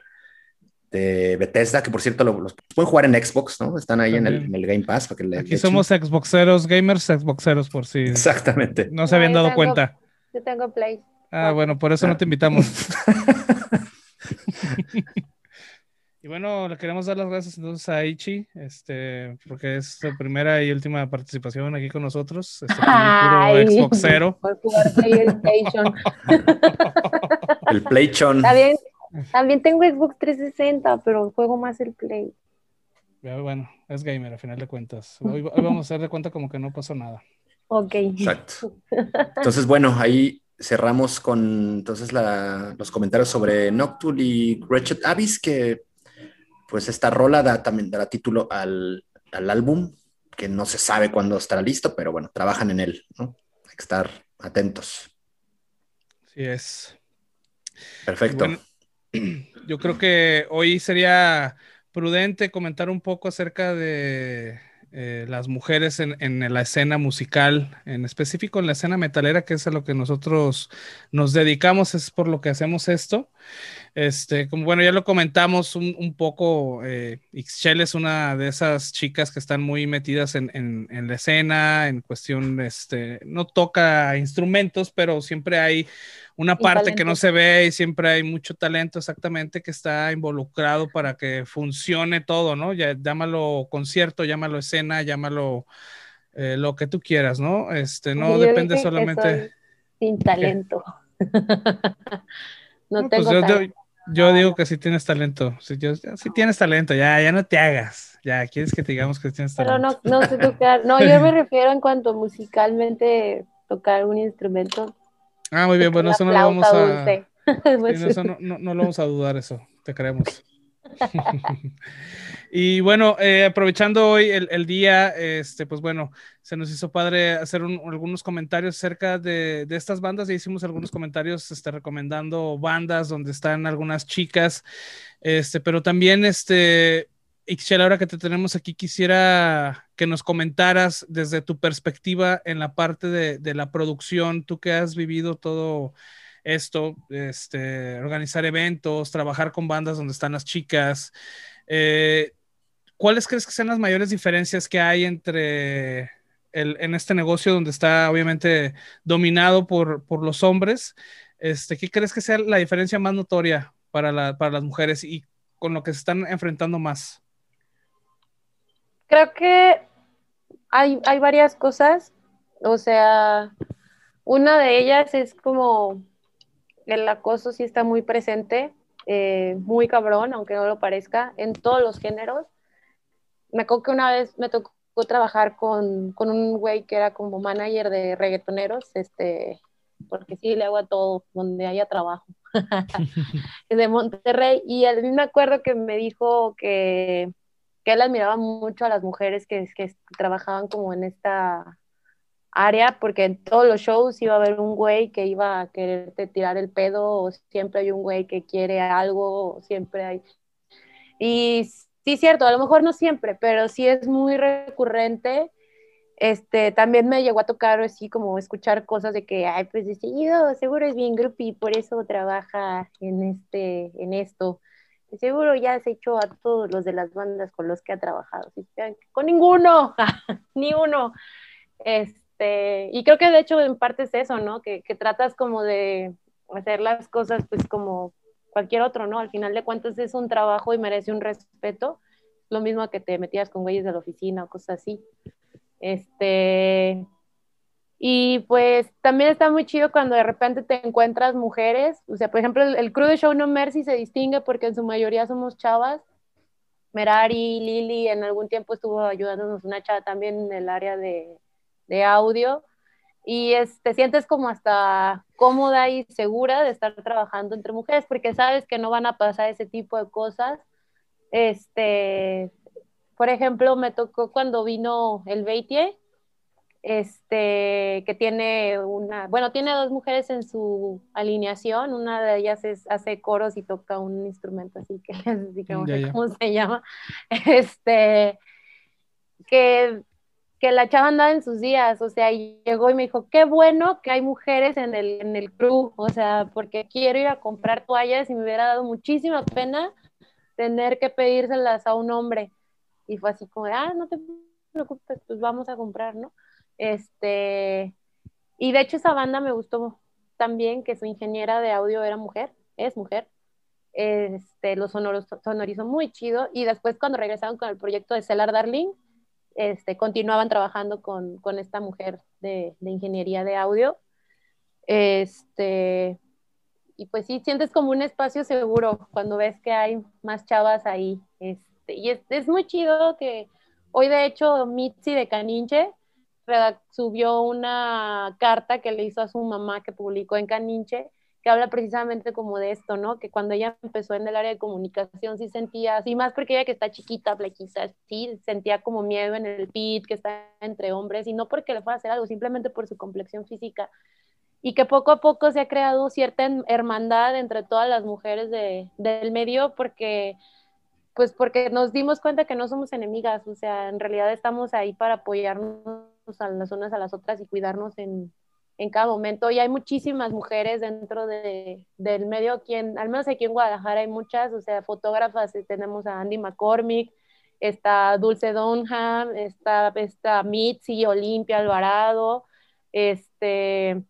de Bethesda, que por cierto los pueden jugar en Xbox, ¿no? Están ahí en el, Game Pass. Para que Aquí somos Xboxeros, gamers Xboxeros por si Exactamente. no se habían dado cuenta. yo tengo Play. Ah, bueno, por eso no te invitamos. y bueno, le queremos dar las gracias entonces a Ichi, este, porque es su primera y última participación aquí con nosotros. Este, Ay, puro Xboxero. por jugar PlayStation. El PlayStation. Está bien. También tengo Xbox 360, pero juego más el Play. Ya, Bueno, es gamer a final de cuentas. Hoy, hoy vamos a hacer de cuenta como que no pasó nada. Ok. Exacto. Entonces, bueno, ahí cerramos con entonces la- los comentarios sobre Noctul y Wretched Abyss, que pues esta rola da, también dará título al, al álbum, que no se sabe cuándo estará listo, pero bueno, trabajan en él, ¿no? Hay que estar atentos. Así es. Perfecto. Bueno, yo creo que hoy sería prudente comentar un poco acerca de eh, las mujeres en, en la escena musical, en específico en la escena metalera, que es a lo que nosotros nos dedicamos, es por lo que hacemos esto. Este, como bueno, ya lo comentamos un, un poco, eh, Ixchel es una de esas chicas que están muy metidas en, en- en la escena, en cuestión, este, no toca instrumentos, pero siempre hay una parte que no se ve y siempre hay mucho talento exactamente que está involucrado para que funcione todo, ¿no? Ya, llámalo concierto, llámalo escena, llámalo eh, lo que tú quieras, ¿no? Este, no Yo depende solamente... sin talento. no No, pues tengo yo, yo- talento. yo digo que sí tienes talento. Sí, yo- sí tienes talento, ya, ya no te hagas. Ya, quieres que te digamos que tienes Pero talento. no, no sé tocar. No, yo me refiero en cuanto musicalmente tocar un instrumento. Ah, muy bien, bueno, eso no lo vamos a. sí, no, eso no, no- no lo vamos a dudar, eso. Te creemos. Y bueno, eh, aprovechando hoy el, día, este, pues bueno, se nos hizo padre hacer un- algunos comentarios acerca de, de estas bandas. Ya hicimos algunos comentarios este, recomendando bandas donde están algunas chicas, este, pero también, este, Ixchel, ahora que te tenemos aquí, quisiera que nos comentaras desde tu perspectiva en la parte de, de la producción, tú que has vivido todo esto, este, organizar eventos, trabajar con bandas donde están las chicas. eh, ¿Cuáles crees que sean las mayores diferencias que hay entre el, en este negocio donde está obviamente dominado por, por los hombres? Este, ¿Qué crees que sea la diferencia más notoria para, la- para las mujeres y con lo que se están enfrentando más? Creo que hay, hay varias cosas. O sea, una de ellas es como el acoso sí está muy presente, eh, muy cabrón, aunque no lo parezca, en todos los géneros. Me acuerdo que una vez me tocó trabajar con, un güey que era como manager de reggaetoneros, este, porque sí le hago a todo donde haya trabajo. de Monterrey. Y a mí me acuerdo que me dijo que, él admiraba mucho a las mujeres que trabajaban como en esta área, porque en todos los shows iba a haber un güey que iba a quererte tirar el pedo, o siempre hay un güey que quiere algo, siempre hay. Y sí, cierto, a lo mejor no siempre, pero sí es muy recurrente. Este, también me llegó a tocar así como escuchar cosas de que, ay, pues de seguido, seguro es bien groupie, por eso trabaja en, este, en esto. Seguro ya has hecho a todos los de las bandas con los que ha trabajado. Con ninguno, ni uno. Este, y creo que de hecho en parte es eso, ¿no? Que, que tratas como de hacer las cosas pues como cualquier otro, ¿no? Al final de cuentas es un trabajo y merece un respeto. Lo mismo que te metías con güeyes de la oficina o cosas así. Este, y pues también está muy chido cuando de repente te encuentras mujeres. O sea, por ejemplo, el, el crew de Show No Mercy se distingue porque en su mayoría somos chavas. Merari, Lili, en algún tiempo estuvo ayudándonos una chava también en el área de, de audio. Y es, te sientes como hasta cómoda y segura de estar trabajando entre mujeres porque sabes que no van a pasar ese tipo de cosas. Este, por ejemplo, me tocó cuando vino el Beitie, este, que tiene una, bueno, tiene dos mujeres en su alineación, una de ellas es, hace coros y toca un instrumento así que así que no sé cómo se llama, este, que, que la chava andaba en sus días, o sea, y llegó y me dijo, qué bueno que hay mujeres en el, en el crew, o sea, porque quiero ir a comprar toallas y me hubiera dado muchísima pena tener que pedírselas a un hombre. Y fue así como, ah, no te preocupes, pues vamos a comprar, ¿no? Este, y de hecho esa banda me gustó también, que su ingeniera de audio era mujer, es mujer. Este, los sonoros, sonorizó muy chido. Y después cuando regresaron con el proyecto de Cellar Darling, este, continuaban trabajando con, con esta mujer de, de, ingeniería de audio. Este, y pues sí, sientes como un espacio seguro cuando ves que hay más chavas ahí. Este, y es, es muy chido que hoy de hecho Mitzi de Caninche subió una carta que le hizo a su mamá que publicó en Caninche habla precisamente como de esto, ¿no? Que cuando ella empezó en el área de comunicación sí sentía, así más porque ella que está chiquita, flequita, sí sentía como miedo en el pit, que está entre hombres, y no porque le fuera a hacer algo, simplemente por su complexión física. Y que poco a poco se ha creado cierta hermandad entre todas las mujeres de, del medio, porque pues porque nos dimos cuenta que no somos enemigas, o sea, en realidad estamos ahí para apoyarnos a las unas a las otras y cuidarnos en, en cada momento. Y hay muchísimas mujeres dentro de, del medio, aquí al menos aquí en Guadalajara hay muchas, o sea, fotógrafas, eh, tenemos a Andy McCormick, está Dulce Donham, está, está Mitzi, Olimpia Alvarado, este,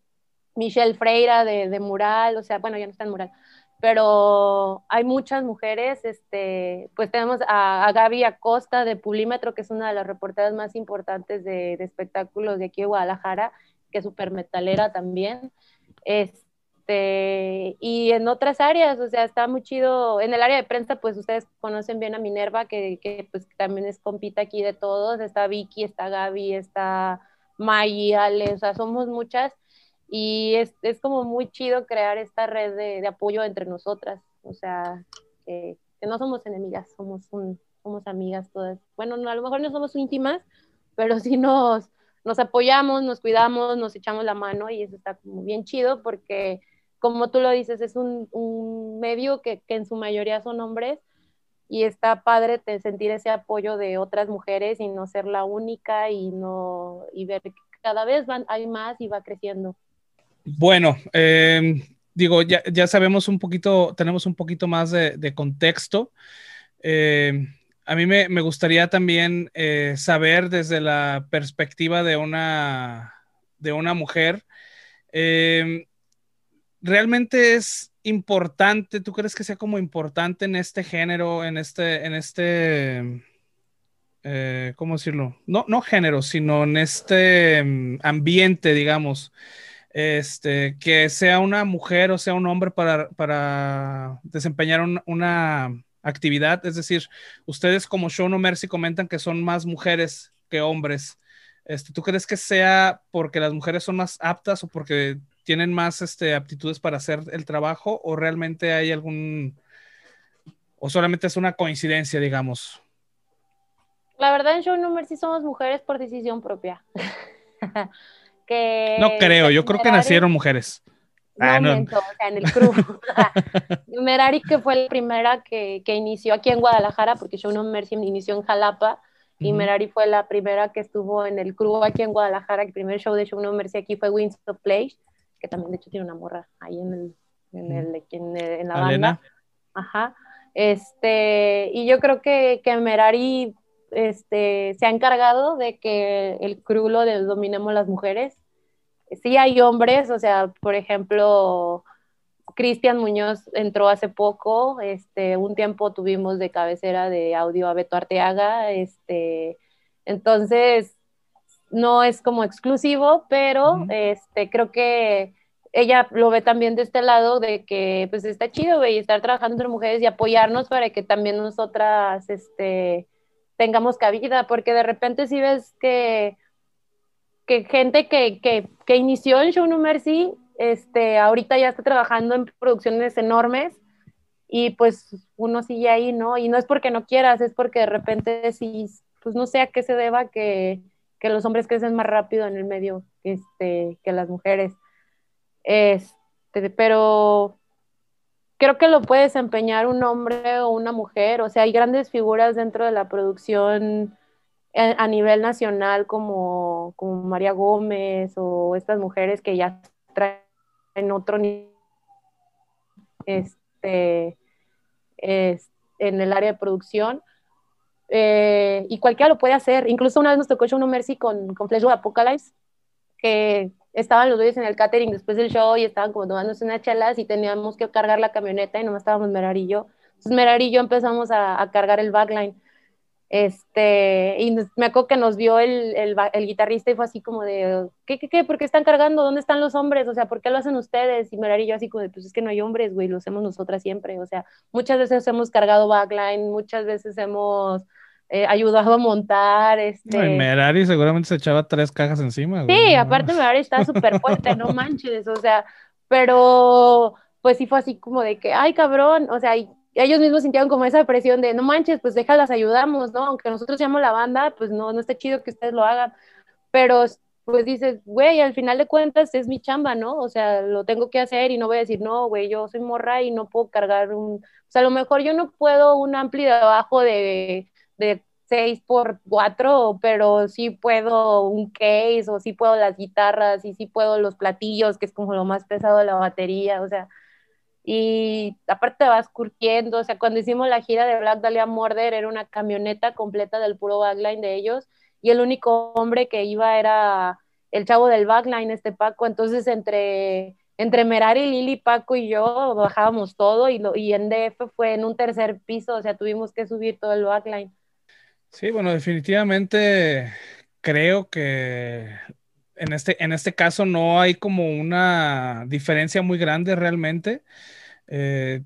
Michelle Freira de, de, Mural, o sea, bueno, ya no está en Mural, pero hay muchas mujeres, este, pues tenemos a, a, Gaby Acosta de Pulímetro, que es una de las reporteras más importantes de, de espectáculos de aquí de Guadalajara, que es súper metalera también. Este, y en otras áreas, o sea, está muy chido. En el área de prensa, pues ustedes conocen bien a Minerva, que, que pues también es compita aquí de todos. Está Vicky, está Gaby, está Maggie, Ale, o sea, somos muchas. Y es, es como muy chido crear esta red de, apoyo entre nosotras. O sea, que, que no somos enemigas, somos, un, somos amigas todas. Bueno, no, a lo mejor no somos íntimas, pero sí nos, nos apoyamos, nos cuidamos, nos echamos la mano y eso está como bien chido porque, como tú lo dices, es un, medio que, en su mayoría son hombres y está padre sentir ese apoyo de otras mujeres y no ser la única y, no, y ver que cada vez van, hay más y va creciendo. Bueno, eh, digo, ya, ya, sabemos un poquito, tenemos un poquito más de, contexto. Eh, a mí me, me gustaría también eh, saber desde la perspectiva de una, de una mujer, eh, ¿realmente es importante, tú crees que sea como importante en este género, en este, en este, eh, ¿cómo decirlo? No, no género, sino en este mm, ambiente, digamos, este, que sea una mujer o sea un hombre para, para desempeñar un, una actividad. Es decir, ustedes como Show No Mercy comentan que son más mujeres que hombres. Este, ¿Tú crees que sea porque las mujeres son más aptas o porque tienen más este, aptitudes para hacer el trabajo o realmente hay algún... o solamente es una coincidencia, digamos? La verdad en Show No Mercy somos mujeres por decisión propia. que no creo, yo creo que nacieron mujeres. Ah, no. o sea, en el crew. Merari, que fue la primera que, que, inició aquí en Guadalajara, porque Show No Mercy inició en Jalapa, y Merari fue la primera que estuvo en el crew aquí en Guadalajara. El primer show de Show No Mercy aquí fue Winds of Play, que también de hecho tiene una morra ahí en, el, en, el, en, en la banda. Ajá. Este, y yo creo que, que Merari este, se ha encargado de que el crew lo dominemos las mujeres sí hay hombres, o sea, por ejemplo, Cristian Muñoz entró hace poco, este, un tiempo tuvimos de cabecera de audio a Beto Arteaga, este, entonces no es como exclusivo, pero este, creo que ella lo ve también de este lado de que pues está chido y estar trabajando entre mujeres y apoyarnos para que también nosotras este, tengamos cabida, porque de repente si ves que que gente que, que, que, inició en Show No Mercy, este, ahorita ya está trabajando en producciones enormes y pues uno sigue ahí, ¿no? Y no es porque no quieras, es porque de repente sí, pues no sé a qué se deba que, que los hombres crecen más rápido en el medio este, que las mujeres. Este, pero creo que lo puede desempeñar un hombre o una mujer, o sea, hay grandes figuras dentro de la producción a nivel nacional como, como María Gómez o estas mujeres que ya traen otro nivel este, es, en el área de producción. Eh, y cualquiera lo puede hacer. Incluso una vez nos tocó Show Mercy con, con Flash of Apocalypse, que estaban los güeyes en el catering después del show y estaban como tomándose unas chelas y teníamos que cargar la camioneta y nomás estábamos Merari y yo. Entonces Merari y yo empezamos a, a cargar el backline. Este, y me acuerdo que nos vio el, el, el, guitarrista y fue así como de, ¿qué, qué, qué? ¿Por qué están cargando? ¿Dónde están los hombres? O sea, ¿por qué lo hacen ustedes? Y Merari y yo así como de, pues es que no hay hombres, güey, lo hacemos nosotras siempre. O sea, muchas veces hemos cargado backline, muchas veces hemos eh, ayudado a montar. Este... No, y Merari seguramente se echaba tres cajas encima. Güey, sí, aparte Merari está súper fuerte, no manches, o sea, pero pues sí fue así como de que, ay, cabrón, o sea, ellos mismos sintieron como esa presión de, no manches, pues déjalas, ayudamos, ¿no? Aunque nosotros seamos la banda, pues no, no está chido que ustedes lo hagan, pero pues dices, güey, al final de cuentas es mi chamba, ¿no? O sea, lo tengo que hacer y no voy a decir, no, güey, yo soy morra y no puedo cargar un, o sea, a lo mejor yo no puedo un ampli de abajo de, de 6 por 4, pero sí puedo un case o sí puedo las guitarras y sí puedo los platillos, que es como lo más pesado de la batería, o sea, y aparte vas curtiendo, o sea, cuando hicimos la gira de Black Dahlia Murder era una camioneta completa del puro backline de ellos y el único hombre que iba era el chavo del backline, este Paco, entonces entre, entre Merari, Lili, Paco y yo bajábamos todo y, lo, y en DF fue en un tercer piso, o sea, tuvimos que subir todo el backline. Sí, bueno, definitivamente creo que en este, en este caso no hay como una diferencia muy grande realmente. Eh,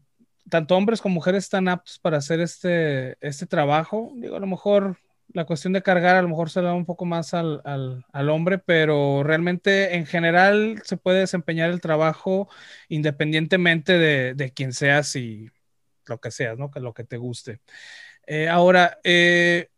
tanto hombres como mujeres están aptos para hacer este, este trabajo. Digo, a lo mejor la cuestión de cargar a lo mejor se da un poco más al, al, hombre, pero realmente en general se puede desempeñar el trabajo independientemente de, de quien seas y lo que seas, ¿no? Que lo que te guste. Eh, ahora, eh,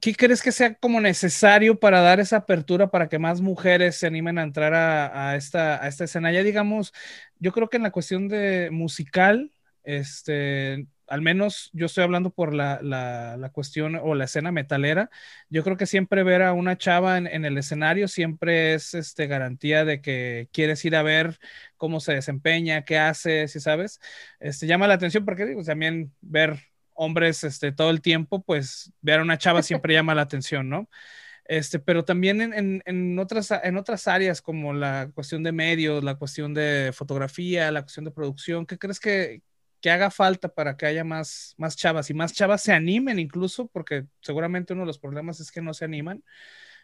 ¿qué crees que sea como necesario para dar esa apertura para que más mujeres se animen a entrar a, a, esta, a esta escena? Ya digamos, yo creo que en la cuestión de musical, este, al menos yo estoy hablando por la, la, la, cuestión o la escena metalera, yo creo que siempre ver a una chava en, en, el escenario siempre es este, garantía de que quieres ir a ver cómo se desempeña, qué hace, si sabes, este, llama la atención porque digo, también ver hombres este, todo el tiempo, pues ver a una chava siempre llama la atención, ¿no? Este, pero también en, en, en, otras, en otras áreas como la cuestión de medios, la cuestión de fotografía, la cuestión de producción, ¿qué crees que, que haga falta para que haya más, más chavas y más chavas se animen incluso, porque seguramente uno de los problemas es que no se animan,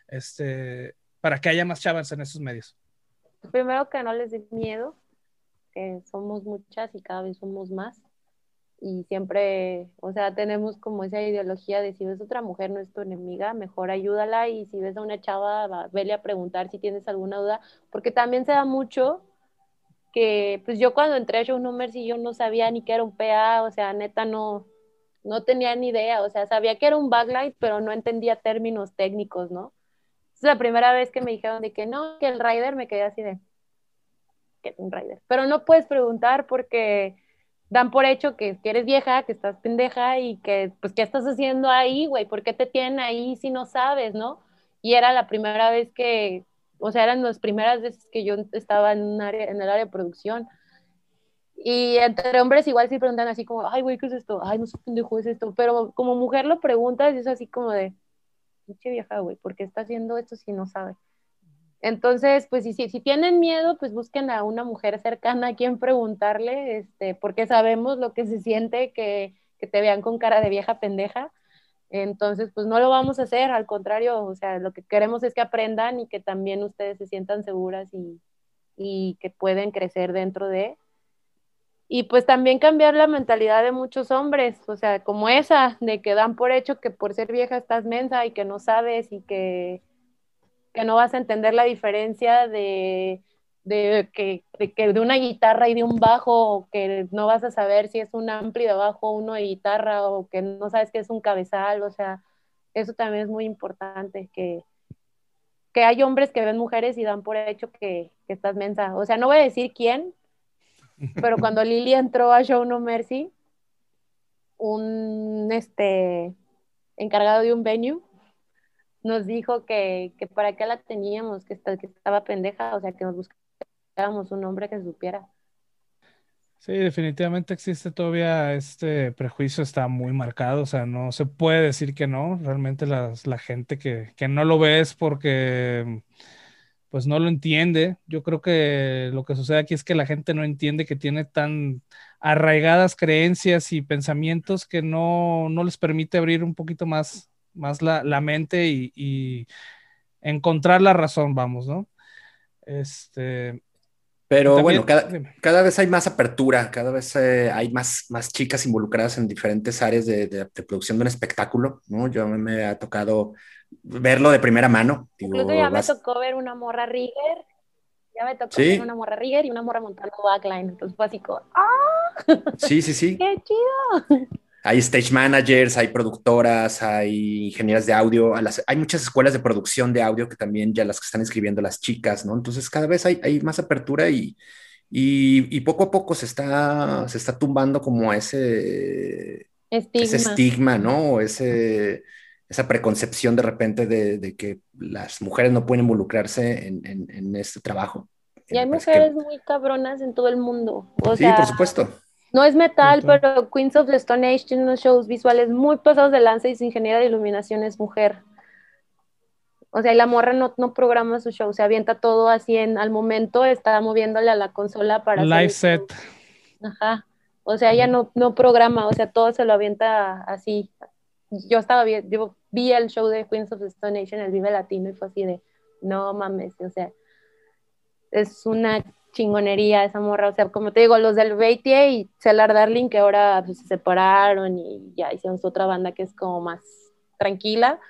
este, para que haya más chavas en esos medios? Primero que no les dé miedo, que somos muchas y cada vez somos más y siempre, o sea, tenemos como esa ideología de si ves otra mujer no es tu enemiga, mejor ayúdala y si ves a una chava, va, vele a preguntar si tienes alguna duda, porque también se da mucho que, pues yo cuando entré a Show Numbers y yo no sabía ni qué era un PA, o sea, neta no, no tenía ni idea, o sea, sabía que era un backlight, pero no entendía términos técnicos, ¿no? Es la primera vez que me dijeron de que no, que el rider, me quedé así de, que es un rider, pero no puedes preguntar porque dan por hecho que, eres vieja, que estás pendeja y que, pues, ¿qué estás haciendo ahí, güey? ¿Por qué te tienen ahí si no sabes, no? Y era la primera vez que, o sea, eran las primeras veces que yo estaba en, un área, en el área de producción. Y entre hombres igual sí preguntan así como, ay, güey, ¿qué es esto? Ay, no sé pendejo es esto. Pero como mujer lo preguntas y es así como de, pinche vieja, güey, ¿por qué está haciendo esto si no sabe? Entonces, pues si, si, tienen miedo, pues busquen a una mujer cercana a quien preguntarle, este, porque sabemos lo que se siente que, que, te vean con cara de vieja pendeja. Entonces, pues no lo vamos a hacer, al contrario, o sea, lo que queremos es que aprendan y que también ustedes se sientan seguras y, y que pueden crecer dentro de. Y pues también cambiar la mentalidad de muchos hombres, o sea, como esa, de que dan por hecho que por ser vieja estás mensa y que no sabes y que que no vas a entender la diferencia de, de, que, de, que, de una guitarra y de un bajo, o que no vas a saber si es un amplio de bajo, uno de guitarra, o que no sabes qué es un cabezal, o sea, eso también es muy importante, que, que hay hombres que ven mujeres y dan por hecho que, que estás mensa. O sea, no voy a decir quién, pero cuando Lili entró a Show No Mercy, un este, encargado de un venue nos dijo que, que para qué la teníamos, que, que estaba pendeja, o sea, que nos buscáramos un hombre que supiera. Sí, definitivamente existe todavía este prejuicio, está muy marcado, o sea, no se puede decir que no, realmente las, la gente que, que no lo ve es porque pues no lo entiende. Yo creo que lo que sucede aquí es que la gente no entiende que tiene tan arraigadas creencias y pensamientos que no, no les permite abrir un poquito más, más la, la mente y, y, encontrar la razón, vamos, ¿no? Este, pero bueno, cada, cada, vez hay más apertura, cada vez eh, hay más, más chicas involucradas en diferentes áreas de, de, de, producción de un espectáculo, ¿no? Yo me ha tocado verlo de primera mano. Incluso ya vas... me tocó ver una morra Rigger, ya me tocó ¿Sí? ver una morra Rigger y una morra montando backline, entonces fue así como, ¡ah! Sí, sí, sí. ¡Qué chido! Hay stage managers, hay productoras, hay ingenieras de audio, las, hay muchas escuelas de producción de audio que también ya las que están escribiendo las chicas, ¿no? Entonces cada vez hay, hay más apertura y, y, y, poco a poco se está, se está tumbando como ese estigma, ese estigma ¿no? Ese, esa preconcepción de repente de, de, que las mujeres no pueden involucrarse en, en, en este trabajo. Y hay mujeres que... muy cabronas en todo el mundo. O sí, sea, por supuesto. No es metal, pero Queens of the Stone Age tiene unos shows visuales muy pasados de lanza y su ingeniera de iluminación es mujer. O sea, y la morra no, no programa su show, se avienta todo así en, al momento, está moviéndole a la consola para... Live set. Ajá. O sea, ella no, no programa, o sea, todo se lo avienta así. Yo estaba bien, yo vi el show de Queens of the Stone Age en el Vive Latino y fue así de, no mames, o sea, es una chingonería esa morra, o sea, como te digo, los del BTA y Cellar Darling que ahora pues, se separaron y ya hicieron su otra banda que es como más tranquila,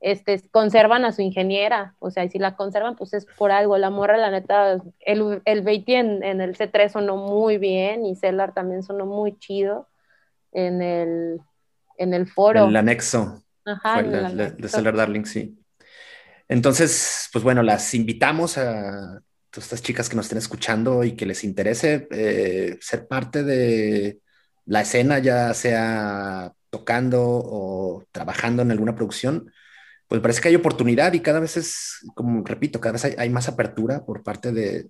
este, conservan a su ingeniera, o sea, y si la conservan, pues es por algo, la morra, la neta, el, el BTA en, en, el C3 sonó muy bien y Cellar también sonó muy chido en el, en el foro. El anexo. Ajá, la, la, de Cellar Darling, sí. Entonces, pues bueno, las invitamos a todas estas chicas que nos estén escuchando y que les interese eh, ser parte de la escena, ya sea tocando o trabajando en alguna producción, pues parece que hay oportunidad y cada vez es, como repito, cada vez hay, más apertura por parte de,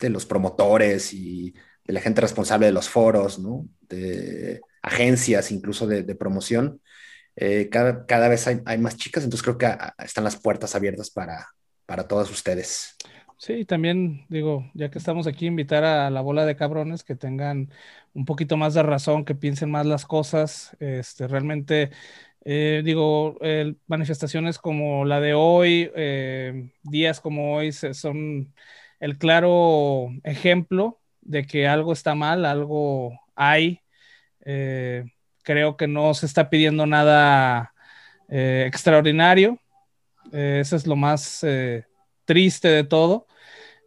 de, los promotores y de la gente responsable de los foros, ¿no? De agencias incluso de, promoción. Eh, cada, cada, vez hay, hay, más chicas, entonces creo que están las puertas abiertas para, para todas ustedes. Sí, también digo, ya que estamos aquí, invitar a la bola de cabrones que tengan un poquito más de razón, que piensen más las cosas. Este, realmente, eh, digo, eh, manifestaciones como la de hoy, eh, días como hoy, son el claro ejemplo de que algo está mal, algo hay. Eh, creo que no se está pidiendo nada extraordinario. eso es lo más triste de todo.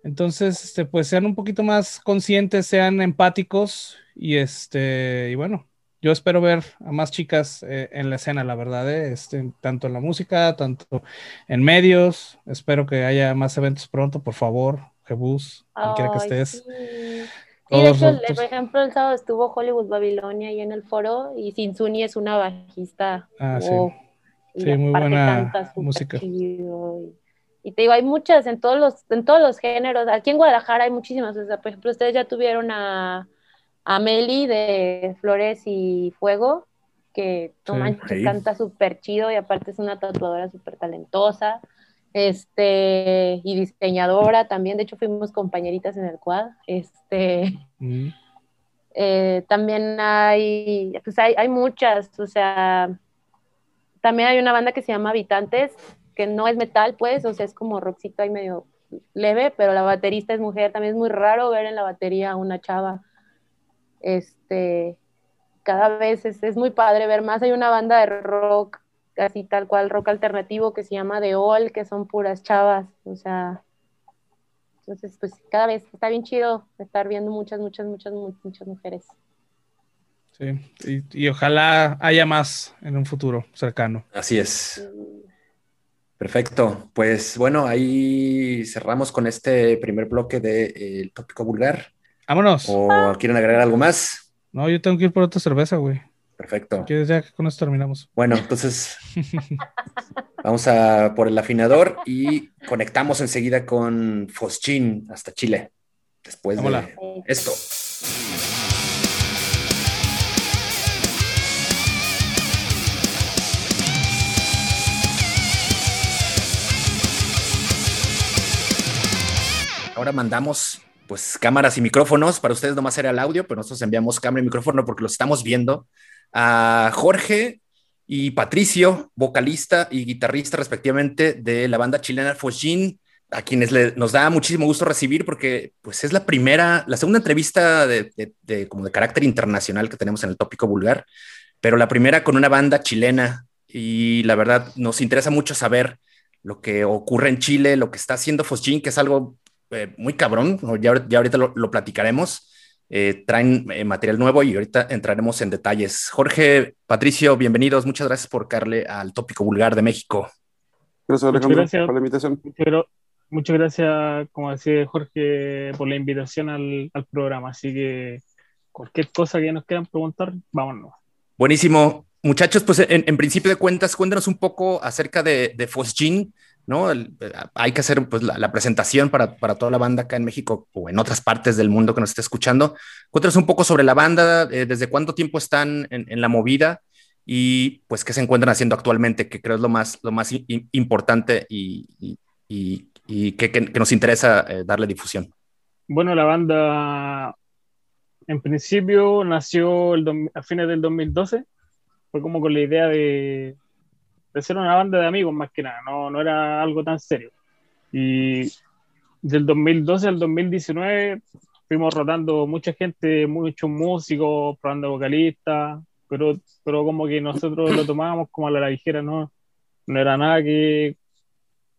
Entonces, este, pues sean un poquito más conscientes, sean empáticos y este, y bueno, yo espero ver a más chicas eh, en la escena, la verdad, eh, este, tanto en la música, tanto en medios. Espero que haya más eventos pronto, por favor, Jebus, quiera que estés. Sí. Sí, de hecho, por ejemplo, el sábado estuvo Hollywood Babilonia ahí en el foro y Sinsuni es una bajista. Ah, sí. Sí, muy buena música. Chido y te digo, hay muchas en todos los, en todos los géneros. Aquí en Guadalajara hay muchísimas. O sea, por ejemplo, ustedes ya tuvieron a, a Meli de Flores y Fuego, que no sí, canta súper chido y aparte es una tatuadora súper talentosa. Este, y diseñadora también. De hecho, fuimos compañeritas en el quad. Este. Mm. Eh, también hay, pues hay, hay muchas, o sea, también hay una banda que se llama Habitantes, que no es metal, pues, o sea, es como rockcito ahí medio leve, pero la baterista es mujer, también es muy raro ver en la batería a una chava. Este, cada vez es, es, muy padre ver más. Hay una banda de rock, así tal cual, rock alternativo que se llama The All, que son puras chavas, o sea, entonces, pues cada vez está bien chido estar viendo muchas, muchas, muchas, muchas mujeres. Sí, y, y ojalá haya más en un futuro cercano. Así es. Sí. Perfecto. Pues bueno, ahí cerramos con este primer bloque del de, eh, tópico vulgar. Vámonos. ¿O quieren agregar algo más? No, yo tengo que ir por otra cerveza, güey. Perfecto. ¿Quieres ya que con esto terminamos? Bueno, entonces vamos a por el afinador y conectamos enseguida con Foschin hasta Chile. Después Vámonos. de esto. Ahora mandamos pues cámaras y micrófonos. Para ustedes nomás era el audio, pero nosotros enviamos cámara y micrófono porque los estamos viendo. A Jorge y Patricio, vocalista y guitarrista respectivamente de la banda chilena Fojin, a quienes nos da muchísimo gusto recibir porque pues es la primera, la segunda entrevista de, como de carácter internacional que tenemos en el tópico vulgar, pero la primera con una banda chilena y la verdad nos interesa mucho saber lo que ocurre en Chile, lo que está haciendo Fosjin, que es algo eh, muy cabrón, ya, ya ahorita lo, platicaremos. Eh, traen eh, material nuevo y ahorita entraremos en detalles. Jorge, Patricio, bienvenidos. Muchas gracias por carle al tópico vulgar de México. Gracias, Alejandro, por la invitación. muchas gracias, como decía Jorge, por la invitación al, al programa. Así que cualquier cosa que nos quieran preguntar, vámonos. Buenísimo. Muchachos, pues en, principio de cuentas, cuéntanos un poco acerca de, de Fosgin, ¿no? hay que hacer pues, la, presentación para, para, toda la banda acá en México o en otras partes del mundo que nos esté escuchando. Cuéntanos un poco sobre la banda, eh, desde cuánto tiempo están en, la movida y pues qué se encuentran haciendo actualmente, que creo es lo más, lo más importante y, y, y que, que, nos interesa eh, darle difusión. Bueno, la banda en principio nació el a fines del 2012 fue como con la idea de, de ser una banda de amigos más que nada, no, no era algo tan serio. Y del 2012 al 2019 fuimos rotando mucha gente, muchos músicos, probando vocalistas, pero, pero como que nosotros lo tomábamos como a la ligera, ¿no? No era nada que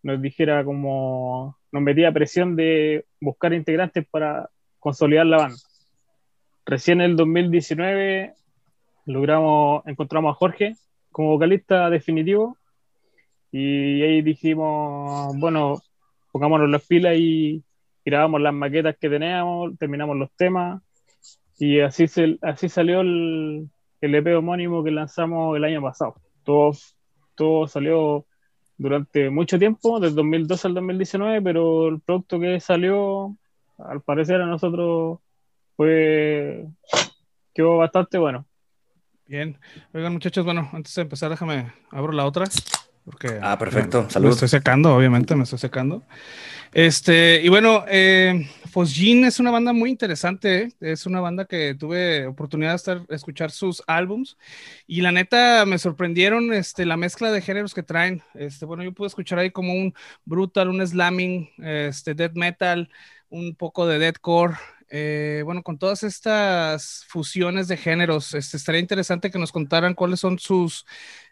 nos dijera como, nos metía presión de buscar integrantes para consolidar la banda. Recién en el 2019 logramos, encontramos a Jorge como vocalista definitivo y ahí dijimos, bueno, pongámonos las pilas y grabamos las maquetas que teníamos, terminamos los temas y así, se, así salió el, EP homónimo que lanzamos el año pasado. Todo, todo salió durante mucho tiempo, del 2012 al 2019, pero el producto que salió, al parecer a nosotros, fue quedó bastante bueno. Bien. Oigan, muchachos, bueno, antes de empezar, déjame, abro la otra. Porque, ah, perfecto. Saludos. Me estoy secando, obviamente, me estoy secando. Este, y bueno, eh, Fosgin es una banda muy interesante. ¿eh? Es una banda que tuve oportunidad de estar, escuchar sus álbums. Y la neta, me sorprendieron este, la mezcla de géneros que traen. Este, bueno, yo pude escuchar ahí como un brutal, un slamming, este, death metal, un poco de deathcore, eh, bueno, con todas estas fusiones de géneros, este, estaría interesante que nos contaran cuáles son sus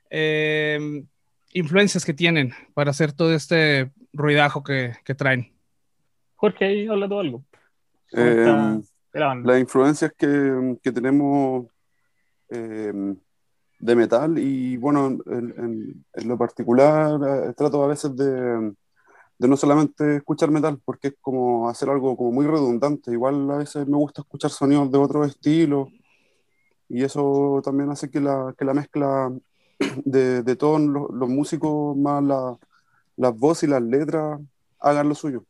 em, influencias que tienen para hacer todo este ruidajo que, traen. Jorge, ahí habla todo algo. Em, las influencias que, tenemos em, de metal y bueno, en lo particular eh, trato a veces de de no solamente escuchar metal, porque es como hacer algo como muy redundante. Igual a veces me gusta escuchar sonidos de otro estilo y eso también hace que la, que la mezcla de, de todos los, músicos más la, las voces y las letras hagan lo suyo.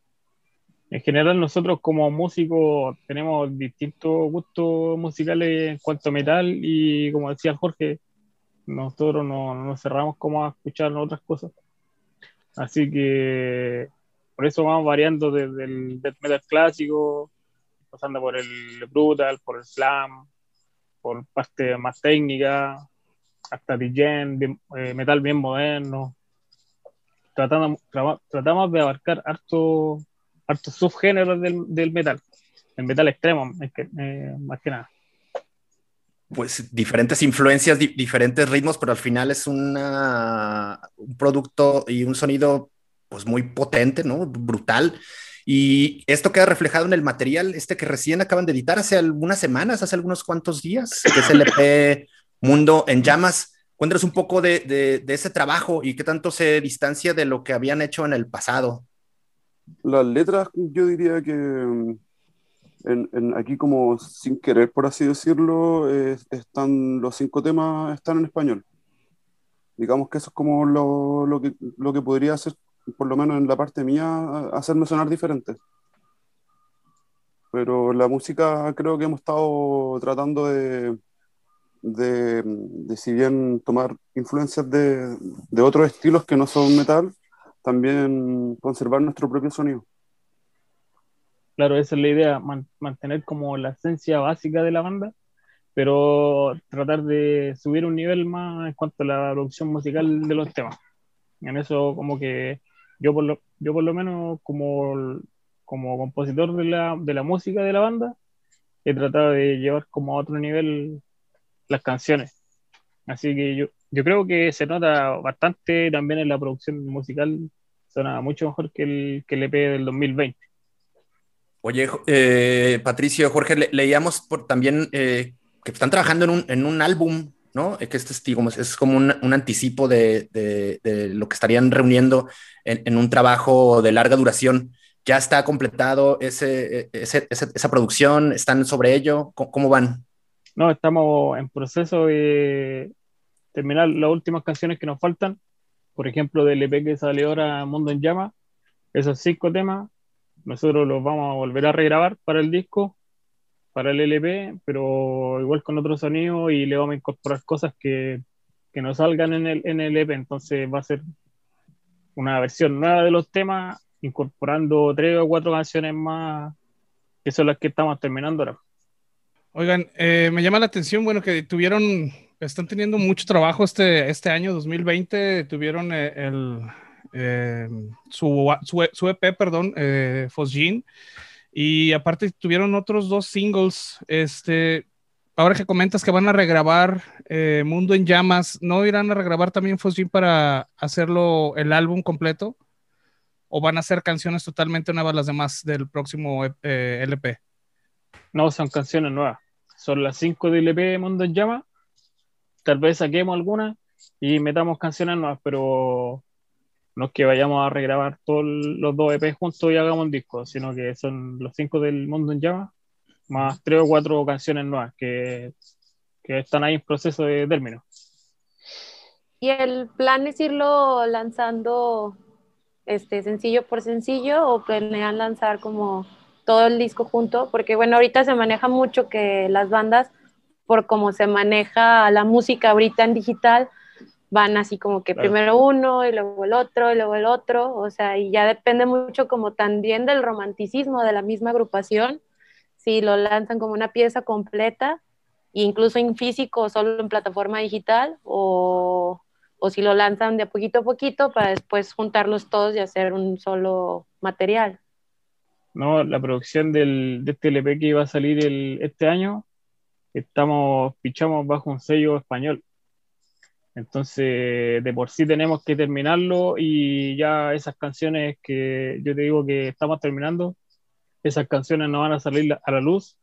En general nosotros como músicos tenemos distintos gustos musicales en cuanto a metal y como decía Jorge, nosotros no, no nos cerramos como a escuchar otras cosas. Así que por eso vamos variando desde el death metal clásico, pasando por el brutal, por el slam, por parte más técnica, hasta DJ, eh, metal bien moderno. Tratando, tratamos de abarcar hartos harto subgéneros del, del, metal, el metal extremo, eh, más que nada pues diferentes influencias, diferentes ritmos, pero al final es una, un producto y un sonido pues muy potente, ¿no? Brutal. Y esto queda reflejado en el material este que recién acaban de editar hace algunas semanas, hace algunos cuantos días, que es el EP Mundo en Llamas. Cuéntanos un poco de, de, de ese trabajo y qué tanto se distancia de lo que habían hecho en el pasado. Las letras, yo diría que en, aquí como sin querer, por así decirlo, están los cinco temas están en español. Digamos que eso es como lo, lo, que, lo que podría hacer, por lo menos en la parte mía, hacerme sonar diferente. Pero la música creo que hemos estado tratando de, de, de si bien tomar influencias de, de otros estilos que no son metal, también conservar nuestro propio sonido. Claro, esa es la idea, mantener como la esencia básica de la banda, pero tratar de subir un nivel más en cuanto a la producción musical de los temas. En eso como que yo por lo, yo por lo menos como, como compositor de la, de la música de la banda, he tratado de llevar como a otro nivel las canciones. Así que yo, yo creo que se nota bastante también en la producción musical, suena mucho mejor que el, que el EP del 2020. Oye, eh, Patricio, Jorge, leíamos también eh, que están trabajando en un, en un álbum, ¿no? Que este es, es como un, un anticipo de, de, lo que estarían reuniendo en, en, un trabajo de larga duración. ¿Ya está completado ese, ese, esa producción? ¿Están sobre ello? ¿Cómo, ¿Cómo, van? No, estamos en proceso de terminar las últimas canciones que nos faltan. Por ejemplo, del EP que sale ahora Mundo en Llama. Esos cinco temas, nosotros los vamos a volver a regrabar para el disco para el LP, pero igual con otro sonido y le vamos a incorporar cosas que, que no salgan en el, en el EP, entonces va a ser una versión nueva de los temas, incorporando tres o cuatro canciones más, que son las que estamos terminando ahora. Oigan, eh, me llama la atención, bueno, que tuvieron, están teniendo mucho trabajo este, este año 2020, tuvieron eh, el, eh, su, su, su, EP, perdón, eh, Fosgin, y aparte tuvieron otros dos singles. Este, ahora que comentas que van a regrabar eh, Mundo en Llamas, ¿no irán a regrabar también Fosgin para hacerlo el álbum completo? ¿O van a ser canciones totalmente nuevas las demás del próximo eh, LP? No, son canciones nuevas. Son las cinco del LP Mundo en Llamas. Tal vez saquemos algunas y metamos canciones nuevas, pero no es que vayamos a regrabar todos los dos EP juntos y hagamos un disco, sino que son los cinco del Mundo en Llama, más tres o cuatro canciones nuevas que, que están ahí en proceso de término. ¿Y el plan es irlo lanzando este, sencillo por sencillo o planean lanzar como todo el disco junto? Porque bueno, ahorita se maneja mucho que las bandas, por cómo se maneja la música ahorita en digital, van así como que claro. primero uno y luego el otro y luego el otro, o sea, y ya depende mucho como también del romanticismo de la misma agrupación, si lo lanzan como una pieza completa, incluso en físico o solo en plataforma digital, o, o si lo lanzan de poquito a poquito para después juntarlos todos y hacer un solo material. No, la producción del, de este LP que iba a salir el, este año, estamos, fichamos bajo un sello español entonces, de por sí tenemos que terminarlo y ya esas canciones que yo te digo que estamos terminando, esas canciones no van a salir a la luz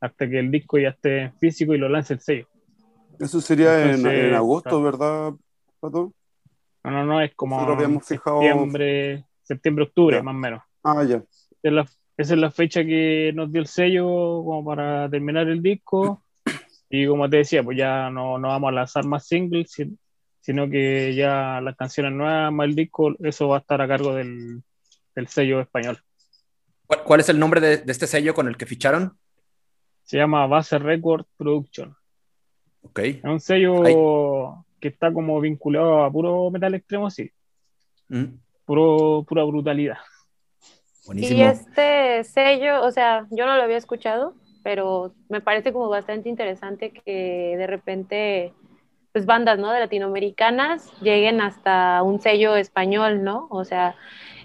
hasta que el disco ya esté en físico y lo lance el sello. Eso sería Entonces, en, en, agosto, claro. ¿verdad, Pato? No, no, no, es como septiembre, septiembre, octubre, ya. más o menos. Ah, ya. Es la, esa es la fecha que nos dio el sello como para terminar el disco y como te decía, pues ya no, no vamos a lanzar más singles, sino que ya las canciones nuevas, más el disco, eso va a estar a cargo del, del sello español. ¿Cuál, ¿Cuál, es el nombre de, de, este sello con el que ficharon? Se llama Base Record Production. Ok. Es un sello Ahí. que está como vinculado a puro metal extremo, sí. Mm. Puro, pura brutalidad. Buenísimo. Y este sello, o sea, yo no lo había escuchado, pero me parece como bastante interesante que de repente pues bandas, ¿no? De latinoamericanas lleguen hasta un sello español, ¿no? O sea,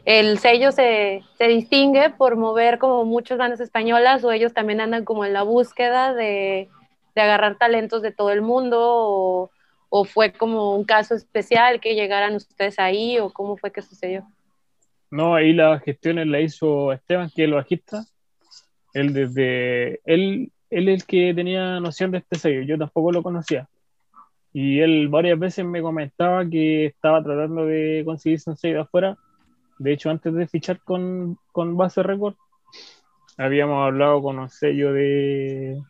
el sello se, se, distingue por mover como muchas bandas españolas o ellos también andan como en la búsqueda de, de agarrar talentos de todo el mundo o, o, fue como un caso especial que llegaran ustedes ahí o cómo fue que sucedió? No, ahí la gestión la hizo Esteban, que es el bajista, él desde, él, él es el que tenía noción de este sello, yo tampoco lo conocía. Y él varias veces me comentaba que estaba tratando de conseguirse un sello de afuera. De hecho, antes de fichar con, con Base Record, habíamos hablado con un sello de,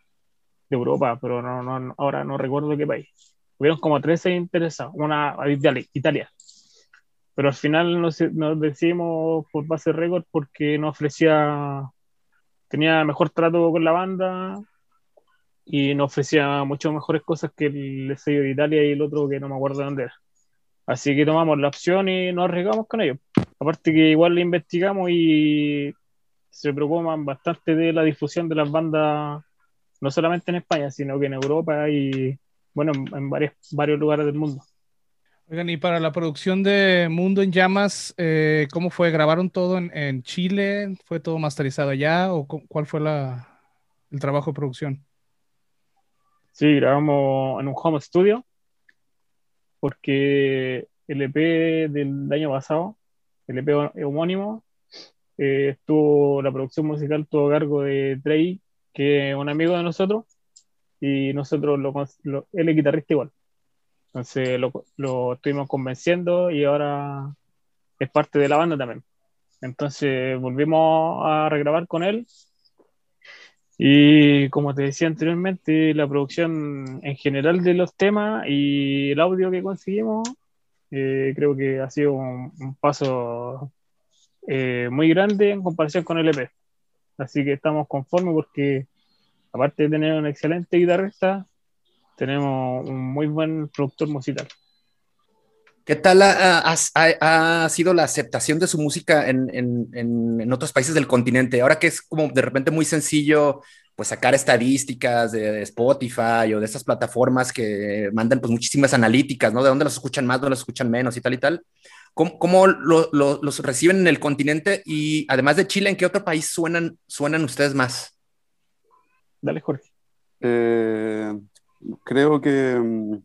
de Europa, pero no, no, ahora no recuerdo qué país. Hubieron como 13 interesados, una Italia, Italia. Pero al final nos, nos decidimos por Base Record porque nos ofrecía tenía mejor trato con la banda y nos ofrecía mucho mejores cosas que el sello de Italia y el otro que no me acuerdo de dónde era. Así que tomamos la opción y nos arriesgamos con ellos. Aparte que igual le investigamos y se preocupan bastante de la difusión de las bandas, no solamente en España, sino que en Europa y, bueno, en, varios, varios lugares del mundo. Oigan, y para la producción de Mundo en Llamas, eh, ¿cómo fue? ¿Grabaron todo en, Chile? ¿Fue todo masterizado allá? ¿O cuál fue la, el trabajo de producción? Sí, grabamos en un home studio, porque el EP del año pasado, el EP homónimo, eh, estuvo, la producción musical tuvo cargo de Trey, que es un amigo de nosotros, y nosotros, lo, él es guitarrista igual. Entonces lo, lo estuvimos convenciendo y ahora es parte de la banda también. Entonces volvimos a regrabar con él. Y como te decía anteriormente, la producción en general de los temas y el audio que conseguimos, eh, creo que ha sido un, paso eh, muy grande en comparación con el EP. Así que estamos conformes porque aparte de tener un excelente guitarrista, tenemos un muy buen productor musical. ¿Qué tal ha, sido la aceptación de su música en, otros países del continente? Ahora que es como de repente muy sencillo pues sacar estadísticas de, Spotify o de estas plataformas que mandan pues muchísimas analíticas, ¿no? De dónde los escuchan más, dónde los escuchan menos y tal y tal. ¿Cómo, los reciben en el continente? Y además de Chile, ¿en qué otro país suenan, suenan ustedes más? Dale, Jorge. Eh, creo que, mm,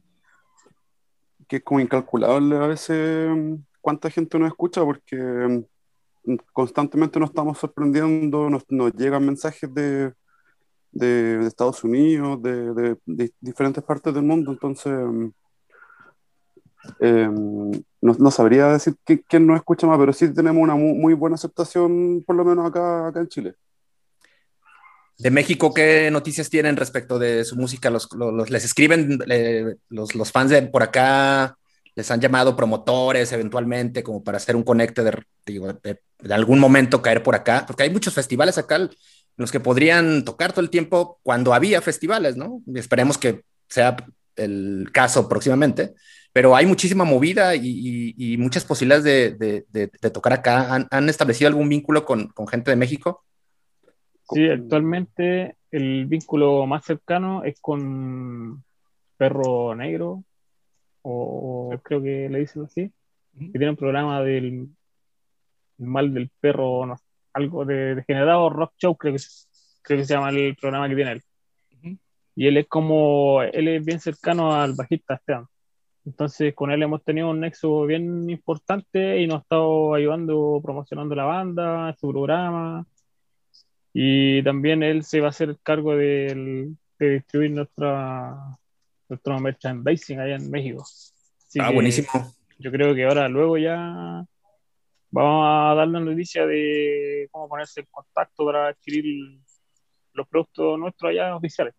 que es como incalculable a veces mm, cuánta gente nos escucha porque mm, constantemente nos estamos sorprendiendo, nos, llegan mensajes de, de, Estados Unidos, de, diferentes partes del mundo, entonces em, no, sabría decir quién nos escucha más, pero sí tenemos una muy, buena aceptación, por lo menos acá, acá en Chile de México, ¿qué noticias tienen respecto de su música? Los, les escriben los, fans de por acá, les han llamado promotores eventualmente como para hacer un conecte de, de, algún momento caer por acá, porque hay muchos festivales acá en los que podrían tocar todo el tiempo cuando había festivales, ¿no? esperemos que sea el caso próximamente, pero hay muchísima movida y, muchas posibilidades de, tocar acá. ¿Han, establecido algún vínculo con, con gente de México? Sí, actualmente el vínculo más cercano es con Perro Negro, o, creo que le dicen así, que tiene un programa del mal del perro, algo de degenerado rock show, creo que, creo que se llama el programa que tiene él. Y él es como, él es bien cercano al bajista Esteban. Entonces con él hemos tenido un nexo bien importante y nos ha estado ayudando promocionando la banda, su programa y también él se va a hacer cargo de, distribuir nuestra, nuestro merchandising allá en México. ah, buenísimo. Yo creo que ahora, luego ya vamos a dar la noticia de cómo ponerse en contacto para adquirir los productos nuestros allá oficiales.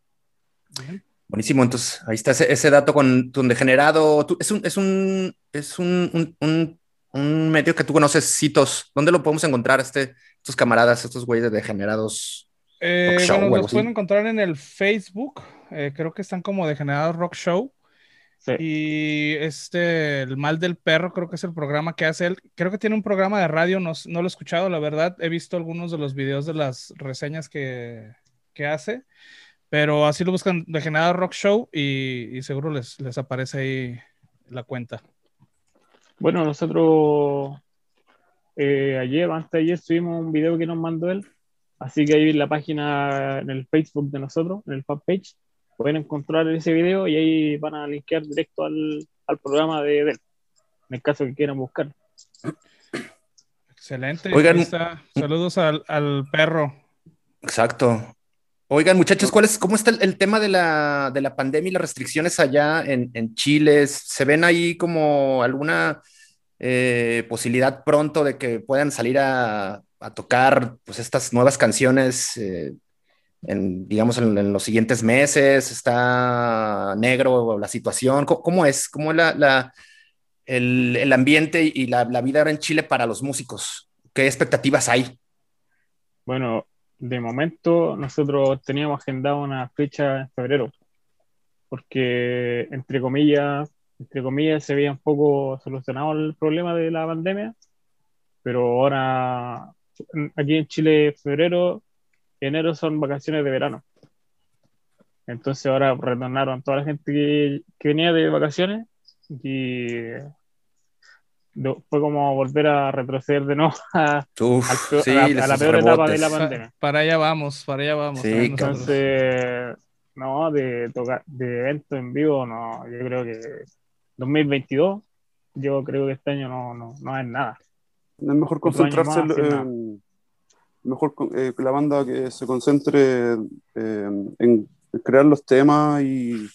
Buenísimo, entonces ahí está ese, dato con tu degenerado. es un, es un, es un, un, un, medio que tú conoces, Citos. ¿Dónde lo podemos encontrar? Este, estos camaradas, estos güeyes degenerados? Eh, bueno, los pueden encontrar en el Facebook. Eh, creo que están como Degenerados Rock Show. Y este, El Mal del Perro, creo que es el programa que hace él. Creo que tiene un programa de radio, no, no lo he escuchado, la verdad. He visto algunos de los videos de las reseñas que, que hace. Pero así lo buscan Degenerado Rock Show y, y seguro les, les aparece ahí la cuenta. Bueno, nosotros eh, ayer, antes de ayer, subimos un video que nos mandó él. Así que ahí en la página, en el Facebook de nosotros, en el fanpage, pueden encontrar ese video y ahí van a linkear directo al, al programa de, él, en el caso que quieran buscar. Excelente. Oigan, saludos al, al, perro. Exacto. Oigan, muchachos, ¿cuál es, ¿cómo está el, tema de la, de la, pandemia y las restricciones allá en, en Chile? ¿Se ven ahí como alguna eh, posibilidad pronto de que puedan salir a, tocar pues, estas nuevas canciones, eh, en, digamos, en, los siguientes meses? ¿Está negro la situación? ¿Cómo, es? ¿Cómo es la, el, ambiente y la, vida ahora en Chile para los músicos? ¿Qué expectativas hay? Bueno, de momento nosotros teníamos agendado una fecha en febrero, porque entre comillas entre comillas, se un poco solucionado el problema de la pandemia, pero ahora aquí en Chile febrero, enero son vacaciones de verano. Entonces ahora retornaron toda la gente que, que venía de vacaciones y fue como volver a retroceder de nuevo a, la, peor etapa de la pandemia. Para allá vamos, para allá vamos. Entonces, no, de tocar, de evento en vivo, no, yo creo que 2022, yo creo que este año no, no, no es nada. Es mejor concentrarse en, mejor eh, la banda que se concentre eh, en crear los temas y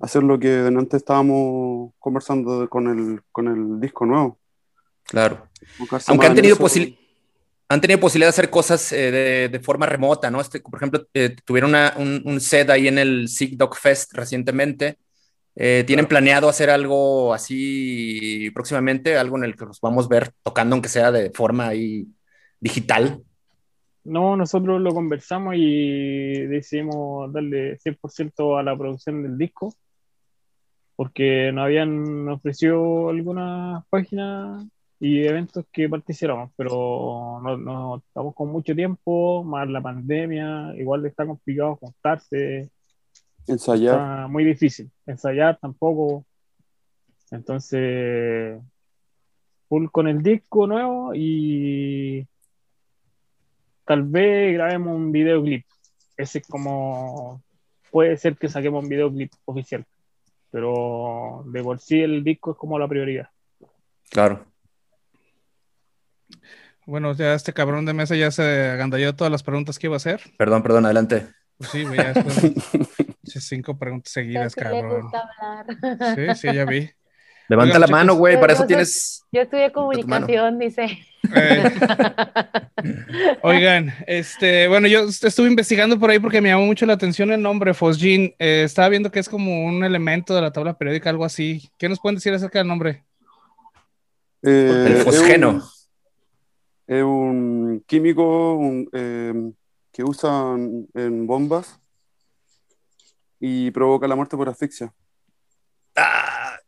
hacer lo que antes estábamos conversando con el, con el disco nuevo. Claro. Aunque han tenido, han tenido posibilidad de hacer cosas eh, de, forma remota, ¿no? Este, por ejemplo, eh, tuvieron un, set ahí en el Sick Dog Fest recientemente. Eh, ¿Tienen planeado hacer algo así próximamente? Algo en el que nos vamos a ver tocando, aunque sea de forma ahí digital. No, nosotros lo conversamos y decidimos darle 100% a la producción del disco porque nos habían ofrecido algunas páginas y eventos que participamos, pero no, estamos con mucho tiempo, más la pandemia, igual está complicado juntarse. Ensayar. Está muy difícil. Ensayar tampoco. Entonces, full con el disco nuevo y tal vez grabemos un videoclip. Ese es como, puede ser que saquemos un videoclip oficial pero de por sí el disco es como la prioridad. Claro. Bueno, ya este cabrón de mesa ya se agandalló todas las preguntas que iba a hacer. Perdón, perdón, adelante. Pues sí, ya cinco preguntas seguidas, cabrón. Sí, sí, ya vi. Levanta la mano, güey, para eso tienes. Yo estudié comunicación, dice. Eh. Oigan, este, bueno, yo estuve investigando por ahí porque me llamó mucho la atención el nombre Fosgin. Eh, estaba viendo que es como un elemento de la tabla periódica, algo así. ¿Qué nos pueden decir acerca del nombre? Eh, el fosgeno. Es un, químico que usan en bombas y provoca la muerte por asfixia. Ah.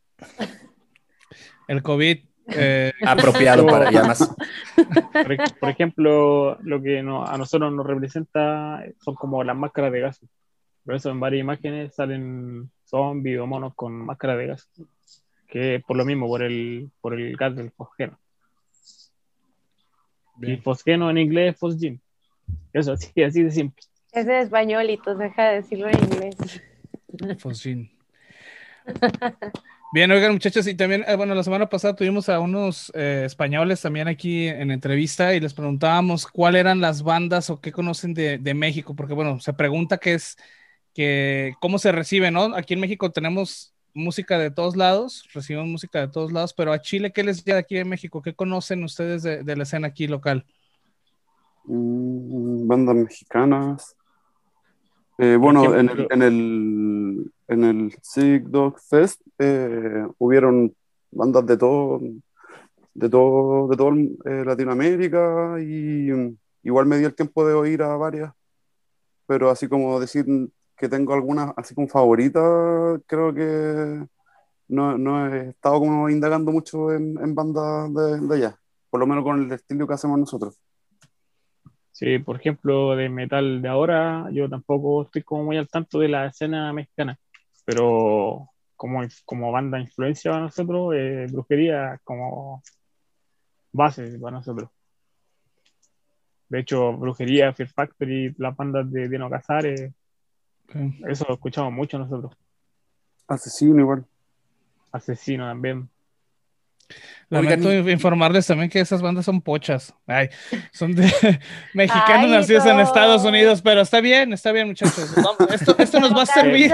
El COVID. Eh, apropiado para llamas. Por, ejemplo, lo que a nosotros nos representa son como las máscaras de gas. Por eso en varias imágenes salen zombies o monos con máscara de gas. Que es por lo mismo, por el, por el gas del fosgeno. Y fosgeno en inglés es fosgin. Eso, así, así de simple. Es de españolito, deja de decirlo en inglés. Fosgin. Bien, oigan muchachos, y también, eh, bueno, la semana pasada tuvimos a unos eh, españoles también aquí en entrevista y les preguntábamos cuáles eran las bandas o qué conocen de, México, porque bueno, se pregunta qué es, que, cómo se recibe, ¿no? Aquí en México tenemos música de todos lados, recibimos música de todos lados, pero a Chile, ¿qué les llega aquí en México? ¿Qué conocen ustedes de, la escena aquí local? Mm, bandas mexicanas. Eh, bueno, en el en el Sick Dog Fest eh, hubieron bandas de todo, de todo, de todo eh, Latinoamérica y igual me dio el tiempo de oír a varias, pero así como decir que tengo algunas así como favoritas, creo que no, no, he estado como indagando mucho en, en bandas de, de allá, por lo menos con el estilo que hacemos nosotros. Sí, por ejemplo, de metal de ahora, yo tampoco estoy como muy al tanto de la escena mexicana pero como, como banda de influencia para nosotros, eh, brujería como base para nosotros. De hecho, brujería, Fear Factory, las bandas de Dino Casares, eso lo escuchamos mucho nosotros. Asesino igual. Asesino también. Lamento informarles también que esas bandas son pochas. Ay, son de mexicanos nacidos en Estados Unidos, pero está bien, está bien, muchachos. esto, nos va a servir.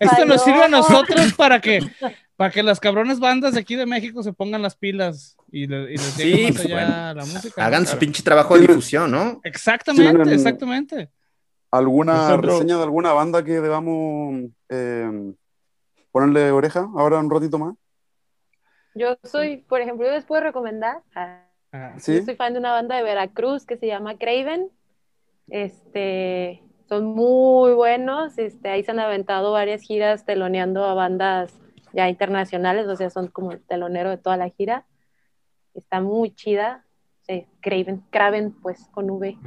Esto nos sirve a nosotros para que, para que las cabrones bandas de aquí de México se pongan las pilas y, les llegue pues, la música. Hagan su pinche trabajo de difusión, ¿no? Exactamente, exactamente. ¿Alguna reseña de alguna banda que debamos eh, ponerle oreja ahora un ratito más? Yo soy, por ejemplo, yo les puedo recomendar. Ah, ¿Sí? soy fan de una banda de Veracruz que se llama Craven. Este, son muy buenos. Este, ahí se han aventado varias giras teloneando a bandas ya internacionales, o sea, son como el telonero de toda la gira. Está muy chida. sé, Craven, Craven pues con V.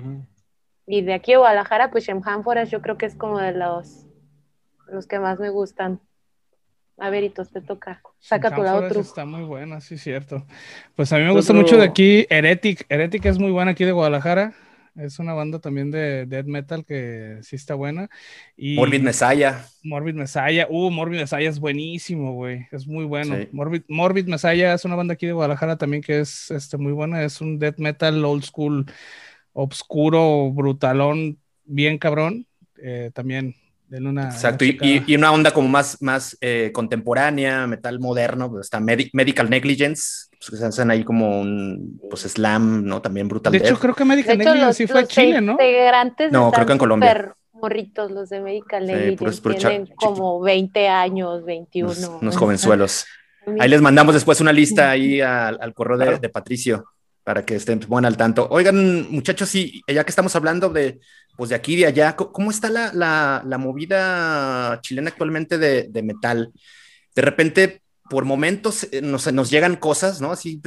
Y de aquí a Guadalajara, pues Shemhan Forest yo creo que es como de los, los que más me gustan. A ver, Itos, te toca. Saca tu lado otro. Está muy buena, sí, cierto. Pues a mí me gusta mucho de aquí Heretic. Heretic es muy buena aquí de Guadalajara. Es una banda también de death metal que sí está buena. Y Morbid Messiah. Morbid Messiah. Uh, Morbid Messiah es buenísimo, güey. Es muy bueno. Morbid, Morbid Messiah es una banda aquí de Guadalajara también que es este, muy buena. Es un death metal old school, obscuro, brutalón, bien cabrón. Eh, también una, Exacto, y, una onda como más, más eh, contemporánea, metal moderno, pues está Medical Negligence, pues que se hacen ahí como un pues slam, ¿no? También brutal. De hecho, creo que Medical Negligence sí fue a Chile, ¿no? No, creo que en Colombia. morritos los de Medical Negligence, tienen como 20 años, 21. Unos, jovenzuelos. Ahí les mandamos después una lista ahí al, correo de, Patricio para que estén bueno al tanto. Oigan, muchachos, sí, ya que estamos hablando de, pues de aquí y de allá, ¿cómo está la, movida chilena actualmente de, metal? De repente, por momentos, eh, nos, nos llegan cosas, ¿no? Así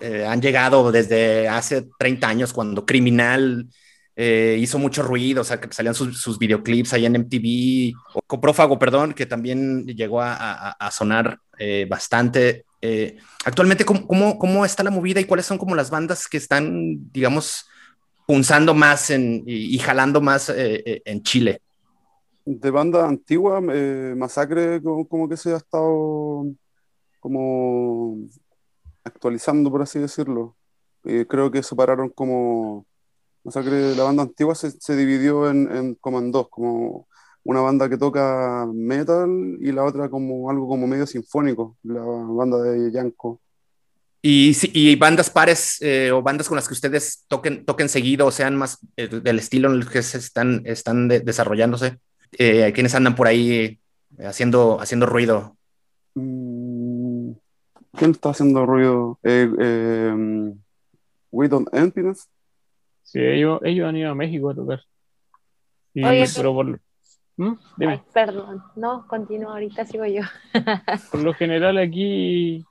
eh, han llegado desde hace 30 años cuando Criminal eh, hizo mucho ruido, o sea, que salían sus, videoclips ahí en MTV, o Coprófago, perdón, que también llegó a, sonar bastante. actualmente, ¿cómo, ¿cómo, está la movida y cuáles son como las bandas que están, digamos, punzando más en, y, jalando más eh, eh, en Chile. De banda antigua, eh, Masacre como, que se ha estado como actualizando, por así decirlo. creo que separaron como Masacre, la banda antigua se, dividió en, como en dos, como una banda que toca metal y la otra como algo como medio sinfónico, la banda de Yanko. Y, bandas pares eh, o bandas con las que ustedes toquen, toquen seguido o sean más eh, del estilo en el que se están, están desarrollándose. Eh, ¿Quiénes andan por ahí haciendo, haciendo ruido? Mm, ¿Quién está haciendo ruido? Eh, We Don't Emptiness. Sí, ellos, ellos han ido a México a tocar. pero por, ¿Mm? perdón, no, continúo, ahorita sigo yo. por lo general aquí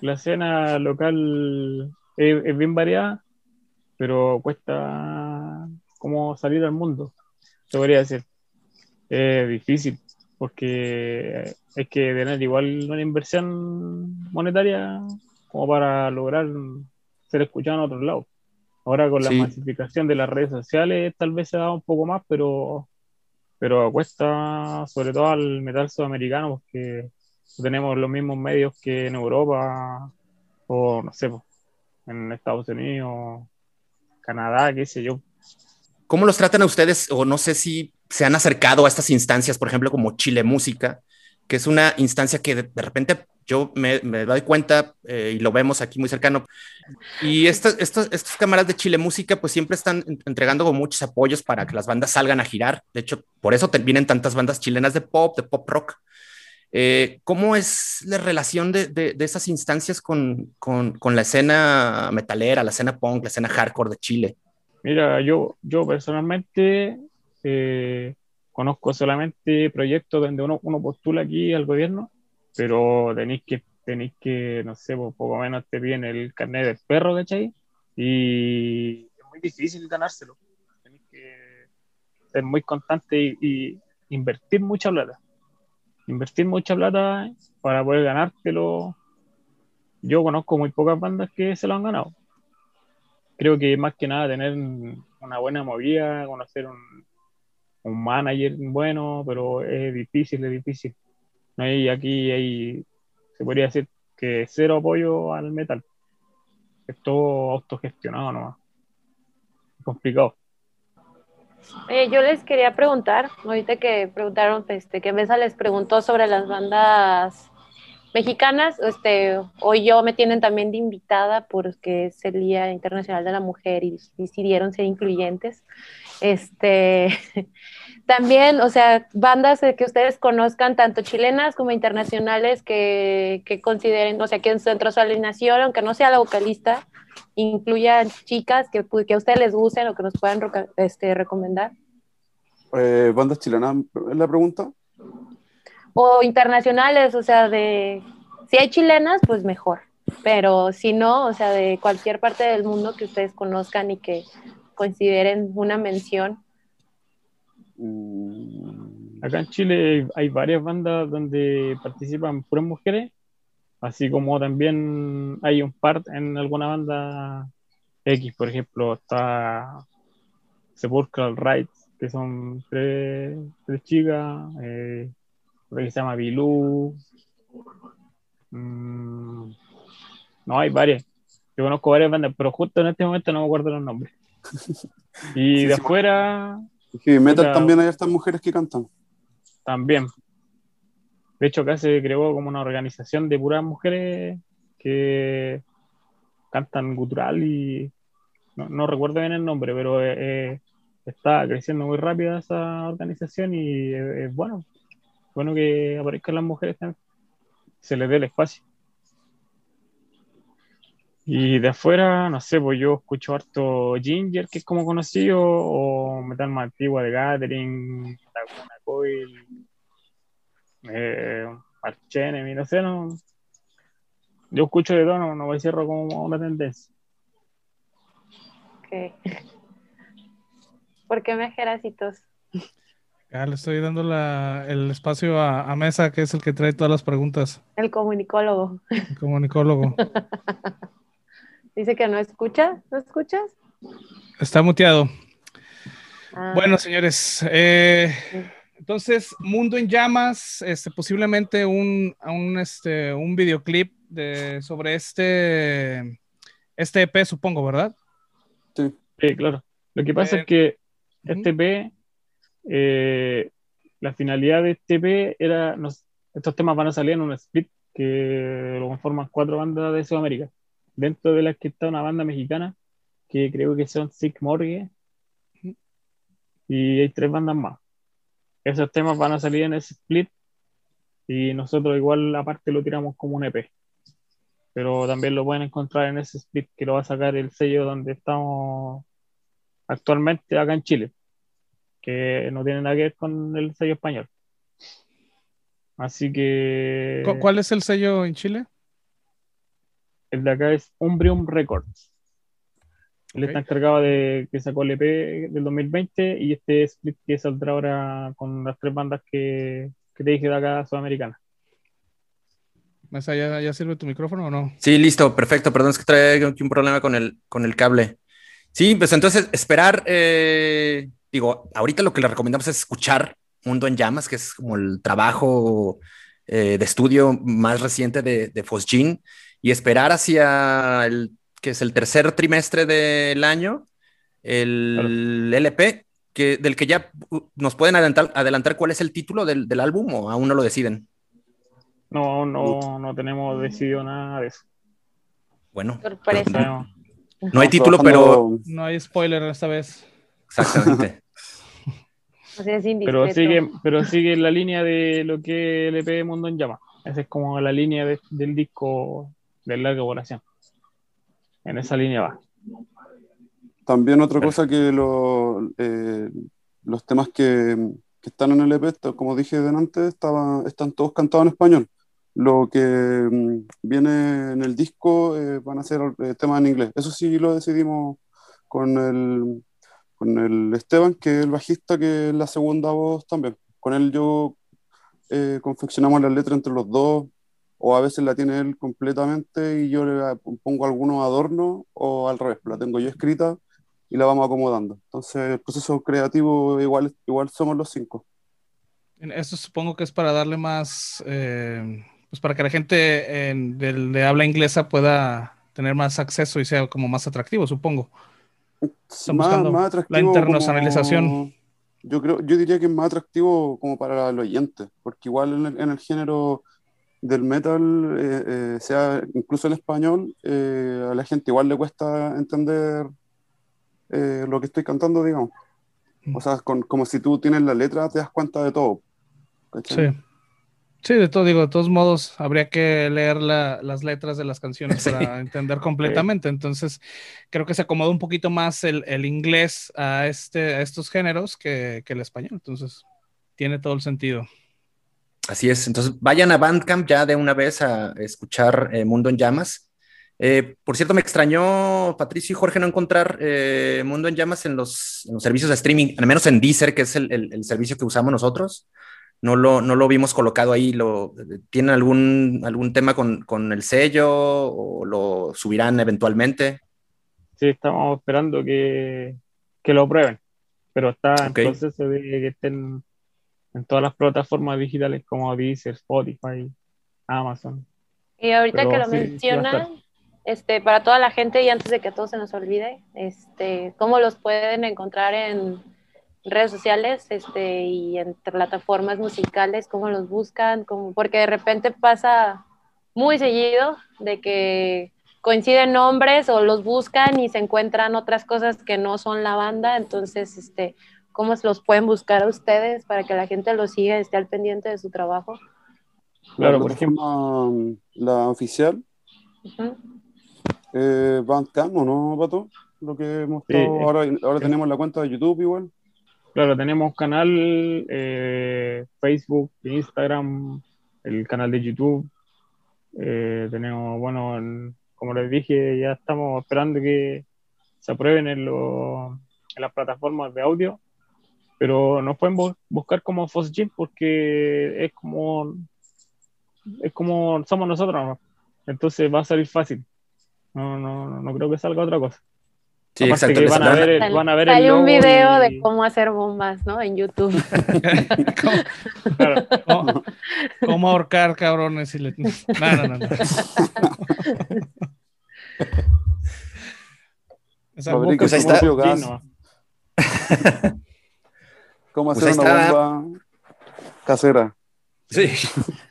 la escena local es, bien variada, pero cuesta como salir al mundo, se podría decir. Es difícil, porque hay que tener igual una inversión monetaria como para lograr ser escuchado en otro lado. Ahora con la masificación de las redes sociales tal vez se da un poco más, pero, pero cuesta sobre todo al metal sudamericano porque tenemos los mismos medios que en Europa o no sé, en Estados Unidos, Canadá, qué sé yo. ¿Cómo los tratan a ustedes? O no sé si se han acercado a estas instancias, por ejemplo, como Chile Música, que es una instancia que de, repente yo me, doy cuenta eh, y lo vemos aquí muy cercano. Y estas, estas, estas cámaras de Chile Música pues siempre están entregando muchos apoyos para que las bandas salgan a girar. De hecho, por eso vienen tantas bandas chilenas de pop, de pop rock. Eh, ¿Cómo es la relación de, de, esas instancias con, con, con, la escena metalera, la escena punk, la escena hardcore de Chile? Mira, yo, yo personalmente eh, conozco solamente proyectos donde uno, uno, postula aquí al gobierno, pero tenéis que, tenéis que, no sé, pues, poco menos te piden el carnet del perro, ¿cachai? Y es muy difícil ganárselo. Tenéis que ser muy constante y, y invertir mucha plata invertir mucha plata para poder ganártelo. Yo conozco muy pocas bandas que se lo han ganado. Creo que más que nada tener una buena movida, conocer un, un manager bueno, pero es difícil, es difícil. No hay aquí, hay, se podría decir que cero apoyo al metal. Es todo autogestionado nomás. Complicado. Eh, yo les quería preguntar, ahorita que preguntaron, este, que Mesa les preguntó sobre las bandas mexicanas, este, hoy yo me tienen también de invitada porque es el Día Internacional de la Mujer y decidieron ser incluyentes. Este, también, o sea, bandas que ustedes conozcan, tanto chilenas como internacionales, que, que consideren, o sea, que en su alineación, aunque no sea la vocalista, incluya chicas que, pues, que a ustedes les gusten o que nos puedan este, recomendar? Eh, ¿Bandas chilenas es la pregunta? O internacionales, o sea, de si hay chilenas, pues mejor. pero si no, o sea, de cualquier parte del mundo que ustedes conozcan y que consideren una mención. Mm. Acá en Chile hay varias bandas donde participan puras mujeres, así como también hay un par en alguna banda X, por ejemplo, está Sepulchral Rights, que son tres, chicas, eh, que se llama Bilú. Mm, no, hay varias. Yo conozco varias bandas, pero justo en este momento no me acuerdo los nombres. Y de afuera. Y metal también hay estas mujeres que cantan. También. De hecho, acá se creó como una organización de puras mujeres que cantan gutural y no, recuerdo bien el nombre, pero eh, eh, está creciendo muy rápido esa organización y es bueno. Bueno que aparezcan las mujeres también. Se les dé el espacio. Y de afuera, no sé, pues yo escucho harto Ginger, que es como conocido, o metal más antigua de Gathering, Laguna Coil, eh, no sé, no. Yo escucho de todo, no, no a cierro como una tendencia. Ok. ¿Por qué me jeracitos? Ya le estoy dando el espacio a, a, Mesa, que es el que trae todas las preguntas. El comunicólogo. El comunicólogo. Dice que no escucha. ¿No escuchas? Está muteado. Ah. Bueno, señores. Eh, entonces, Mundo en Llamas, este, posiblemente un, un, este, un videoclip de, sobre este, este EP, supongo, ¿verdad? Sí, claro. Lo que pasa es que este EP, eh, la finalidad de este EP era, estos temas van a salir en un split que lo conforman cuatro bandas de Sudamérica dentro de las que está una banda mexicana, que creo que son Sick Morgue, y hay tres bandas más. Esos temas van a salir en ese split, y nosotros igual aparte lo tiramos como un EP. Pero también lo pueden encontrar en ese split que lo va a sacar el sello donde estamos actualmente acá en Chile, que no tiene nada que ver con el sello español. Así que... ¿Cuál es el sello en Chile? El de acá es Umbrium Records. Él está encargado de que sacó el EP del 2020 y este split que saldrá ahora con las tres bandas que, que te dije de acá sudamericana. ¿Ya, ¿Ya sirve tu micrófono o no? Sí, listo, perfecto. Perdón, es que trae un problema con el, con el cable. Sí, pues entonces esperar, eh, digo, ahorita lo que le recomendamos es escuchar Mundo en Llamas, que es como el trabajo eh, de estudio más reciente de, de Fosgin y esperar hacia el que es el tercer trimestre del año, el LP, que, del que ya nos pueden adelantar, adelantar cuál es el título del, del, álbum o aún no lo deciden. No, no, no tenemos decidido nada de eso. Bueno, no, no, hay título, pero... No hay spoiler esta vez. Exactamente. pero sigue, pero sigue la línea de lo que LP Mundo en Llama. Esa es como la línea del disco de larga duración. En esa línea va. También otra cosa que eh, los temas que, están en el EP, como dije antes, estaban, están todos cantados en español. Lo que mm, viene en el disco eh, van a ser eh, temas en inglés. Eso sí lo decidimos con el, con el Esteban, que es el bajista, que es la segunda voz también. Con él yo confeccionamos las letras entre los dos, o a veces la tiene él completamente y yo le pongo algunos adornos o al revés, la tengo yo escrita y la vamos acomodando. Entonces el proceso creativo igual, igual somos los cinco. Eso supongo que es para darle más, eh, pues para que la gente de, habla inglesa pueda tener más acceso y sea como más atractivo, supongo. más, más atractivo la internacionalización. yo creo, yo diría que es más atractivo como para el oyente, porque igual en el género del metal, eh, eh, sea incluso en español, eh, a la gente igual le cuesta entender lo que estoy cantando, digamos. O mm. sea, como si tú tienes la letra, te das cuenta de todo. Sí. Sí, de todo, digo, de todos modos, habría que leer las letras de las canciones para entender completamente. Entonces, creo que se acomoda un poquito más el, el inglés a, este, a estos géneros que, que el español. Entonces, tiene todo el sentido. Así es, entonces vayan a Bandcamp ya de una vez a escuchar eh, Mundo en Llamas. Eh, por cierto, me extrañó, Patricio y Jorge, no encontrar eh, Mundo en Llamas en los, servicios de streaming, al menos en Deezer, que es el, servicio que usamos nosotros. No lo, no lo vimos colocado ahí. Lo, ¿Tienen algún, algún tema con, el sello o lo subirán eventualmente? Sí, estamos esperando que, lo prueben, pero está en proceso de que estén en todas las plataformas digitales como Deezer, Spotify, Amazon. Y ahorita que lo mencionan, este, para toda la gente y antes de que todo se nos olvide, este, cómo los pueden encontrar en redes sociales este, y en plataformas musicales, cómo los buscan, cómo, porque de repente pasa muy seguido de que coinciden nombres o los buscan y se encuentran otras cosas que no son la banda, entonces, este, ¿cómo los pueden buscar a ustedes para que la gente los siga, esté al pendiente de su trabajo? Claro, por ejemplo, la oficial, eh, Bandcamp, ¿o no, Pato? Lo que hemos ahora, ahora tenemos la cuenta de YouTube igual. Claro, tenemos canal eh, Facebook, Instagram, el canal de YouTube. Eh, tenemos, bueno, como les dije, ya estamos esperando que se aprueben en, en las plataformas de audio, pero nos pueden buscar como Fosgym porque es como es como somos nosotros, entonces va a salir fácil. No, no, no creo que salga otra cosa. Sí, exacto. van, a ver, van a ver Hay un video de cómo hacer bombas, ¿no? En YouTube. ¿Cómo, ahorcar cabrones? Y le... No, no, no. no. ahí está. ¿Cómo pues hacer una bomba casera? Sí.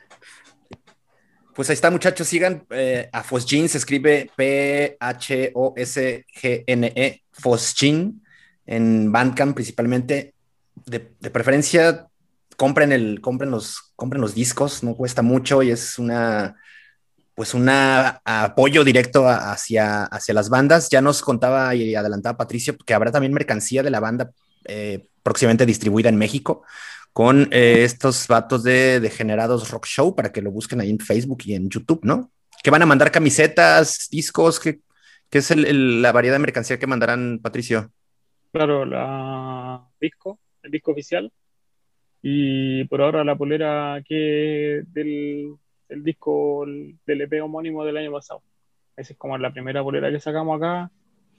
Pues ahí está, muchachos. Sigan eh, a Fosgin, se escribe P-H-O-S-G-N-E, Fosgin, en Bandcamp principalmente. De, preferencia, compren, el, compren, los, compren los discos, no cuesta mucho y es una pues un apoyo directo hacia, hacia las bandas. Ya nos contaba y adelantaba Patricio que habrá también mercancía de la banda eh, próximamente distribuida en México con eh, estos vatos de Degenerados Rock Show para que lo busquen ahí en Facebook y en YouTube, ¿no? Que van a mandar camisetas, discos, ¿qué, es la variedad de mercancía que mandarán, Patricio? Claro, la disco, el disco oficial. Y por ahora la polera que del, del disco del EP homónimo del año pasado. Esa es como la primera polera que sacamos acá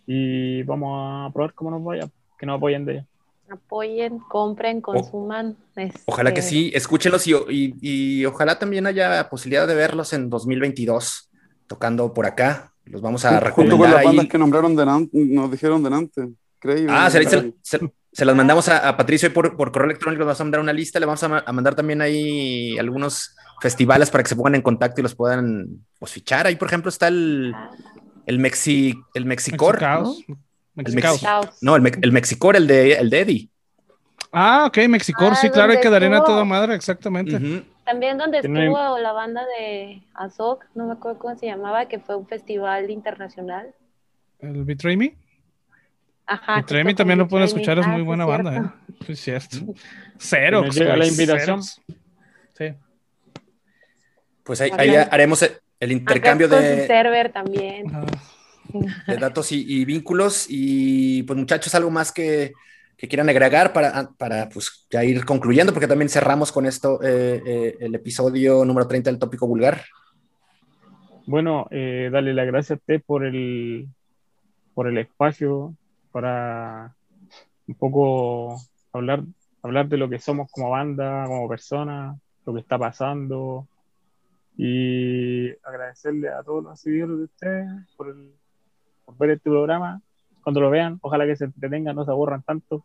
y vamos a probar cómo nos vaya, que nos apoyen de ella apoyen, compren, consuman. Ojalá que este, sí, escúchenlos y, ojalá también haya posibilidad de verlos en 2022 tocando por acá. Los vamos a recomendar. Junto con las bandas que nombraron nos dijeron delante. Ah, se, las mandamos a, Patricio por, por, correo electrónico, le vamos a mandar una lista, le vamos a, mandar también ahí algunos festivales para que se pongan en contacto y los puedan pues, fichar. Ahí, por ejemplo, está el, el, Mexi, el Mexicor. No, el, el Mexicor, el de, el de Eddie. Ah, ok, Mexicor, sí, ah, claro, hay que darle a toda madre, exactamente. También donde estuvo la banda de Azok, no me acuerdo cómo se llamaba, que fue un festival internacional. ¿El Betray Me? Ajá. Betray Me también lo pueden escuchar, es muy ah, buena banda, ¿eh? Sí, es cierto. Cero. llega la invitación. Sí. Pues ahí, haremos el, intercambio de. server también de datos y, vínculos. Y pues muchachos, algo más que, quieran agregar para, para pues, ya ir concluyendo, porque también cerramos con esto eh, eh, el episodio número 30 del tópico vulgar. Bueno, eh, dale las gracias a usted por el, por el espacio, para un poco hablar, hablar de lo que somos como banda, como persona, lo que está pasando. Y agradecerle a todos los seguidores de ustedes por el, ver este programa. Cuando lo vean, ojalá que se entretengan, no se aburran tanto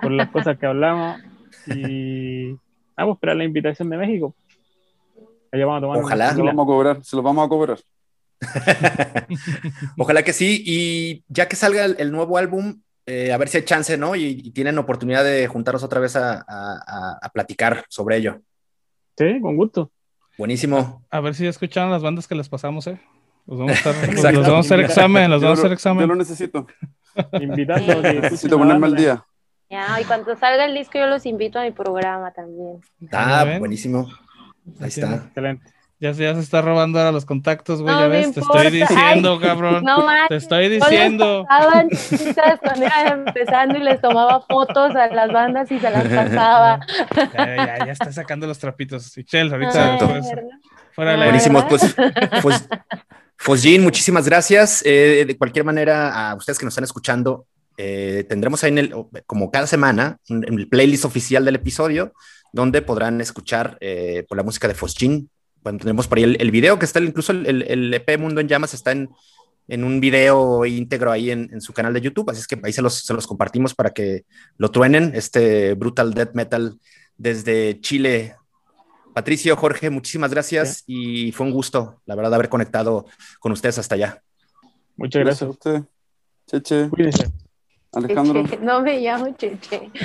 con las cosas que hablamos. Y vamos a esperar la invitación de México. vamos a tomar ojalá. Se lo vamos a cobrar, se lo vamos a cobrar. ojalá que sí. Y ya que salga el, nuevo álbum, eh, a ver si hay chance, ¿no? Y, tienen oportunidad de juntarnos otra vez a, a, platicar sobre ello. Sí, con gusto. Buenísimo. A ver si escucharon las bandas que les pasamos, ¿eh? Los vamos a, hacer examen, los vamos a hacer examen. Yo lo necesito. Invitando. necesito ponerme al día. Ya, y cuando salga el disco yo los invito a mi programa también. Ah, buenísimo. Ahí está. Excelente. Ya, ya se está robando ahora los contactos, güey, ya ves, te estoy diciendo, cabrón. No Te estoy diciendo. Estaban cuando iban empezando y les tomaba fotos a las bandas y se las pasaba. Ya, ya, ya está sacando los trapitos. Chel, ahorita. Pues, fuera Buenísimo, pues, pues, pues muchísimas gracias. Eh, de cualquier manera, a ustedes que nos están escuchando, eh, tendremos ahí en el, como cada semana, en el playlist oficial del episodio, donde podrán escuchar eh, por la música de Fosjin bueno, tenemos por ahí el, video que está, incluso el, EP e Mundo en Llamas está en, en un video íntegro ahí en, en, su canal de YouTube, así es que ahí se los, se los compartimos para que lo truenen, este Brutal Death Metal desde Chile. Patricio, Jorge, muchísimas gracias y fue un gusto, la verdad, haber conectado con ustedes hasta allá. Muchas gracias, a usted. Cheche. Cuídense. Alejandro. No me llamo Cheche.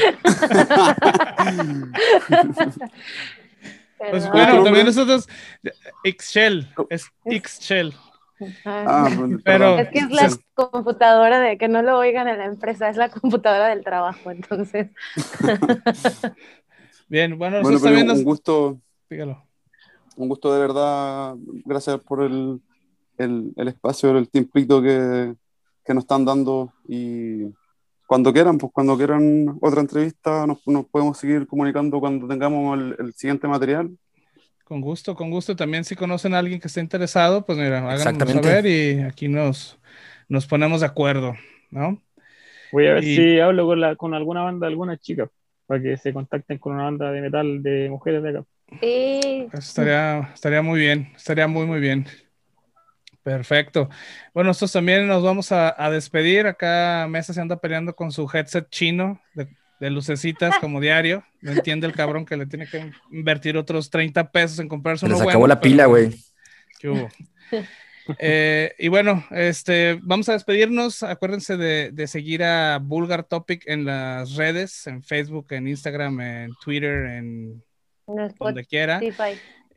Pues bueno, también nosotros, Xshell, es Xshell. Ah, pero es que es la computadora de que no lo oigan en la empresa, es la computadora del trabajo, entonces. Bien, bueno, bueno también un gusto. Un gusto de verdad, gracias por el, el, el espacio, el tiempito que, que nos están dando y cuando quieran, pues cuando quieran otra entrevista, nos, podemos seguir comunicando cuando tengamos el, siguiente material. Con gusto, con gusto. También si conocen a alguien que esté interesado, pues mira, háganos saber y aquí nos, nos ponemos de acuerdo, ¿no? Voy a ver si hablo con, la, con alguna banda, alguna chica, para que se contacten con una banda de metal de mujeres de acá. Sí. Estaría, estaría muy bien, estaría muy, muy bien. Perfecto. Bueno, nosotros también nos vamos a, despedir. Acá Mesa se anda peleando con su headset chino de, lucecitas como diario. No entiende el cabrón que le tiene que invertir otros 30 pesos en comprarse uno Se acabó la pila, güey. ¿Qué hubo? Eh, y bueno, este, vamos a despedirnos. Acuérdense de, de, seguir a Vulgar Topic en las redes, en Facebook, en Instagram, en Twitter, en donde quiera.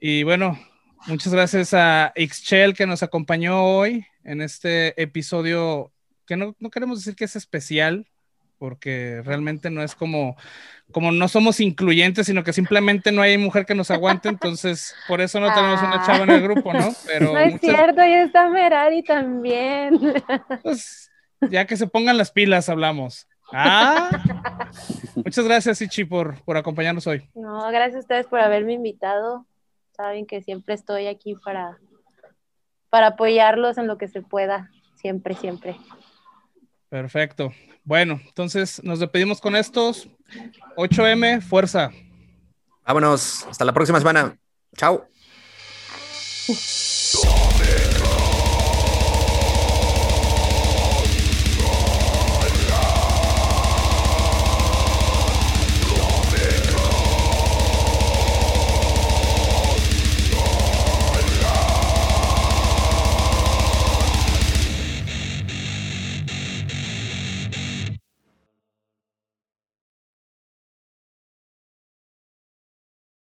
Y bueno, Muchas gracias a Xchel que nos acompañó hoy en este episodio que no, queremos decir que es especial, porque realmente no es como, como no somos incluyentes, sino que simplemente no hay mujer que nos aguante, entonces por eso no tenemos una chava en el grupo, ¿no? Pero no es cierto, ya está Merari también. Pues ya que se pongan las pilas, hablamos. Ah, muchas gracias, Ichi, por, por acompañarnos hoy. No, gracias a ustedes por haberme invitado saben que siempre estoy aquí para, para apoyarlos en lo que se pueda, siempre, siempre. Perfecto. Bueno, entonces nos despedimos con estos. 8M, fuerza. Vámonos. Hasta la próxima semana. Chao.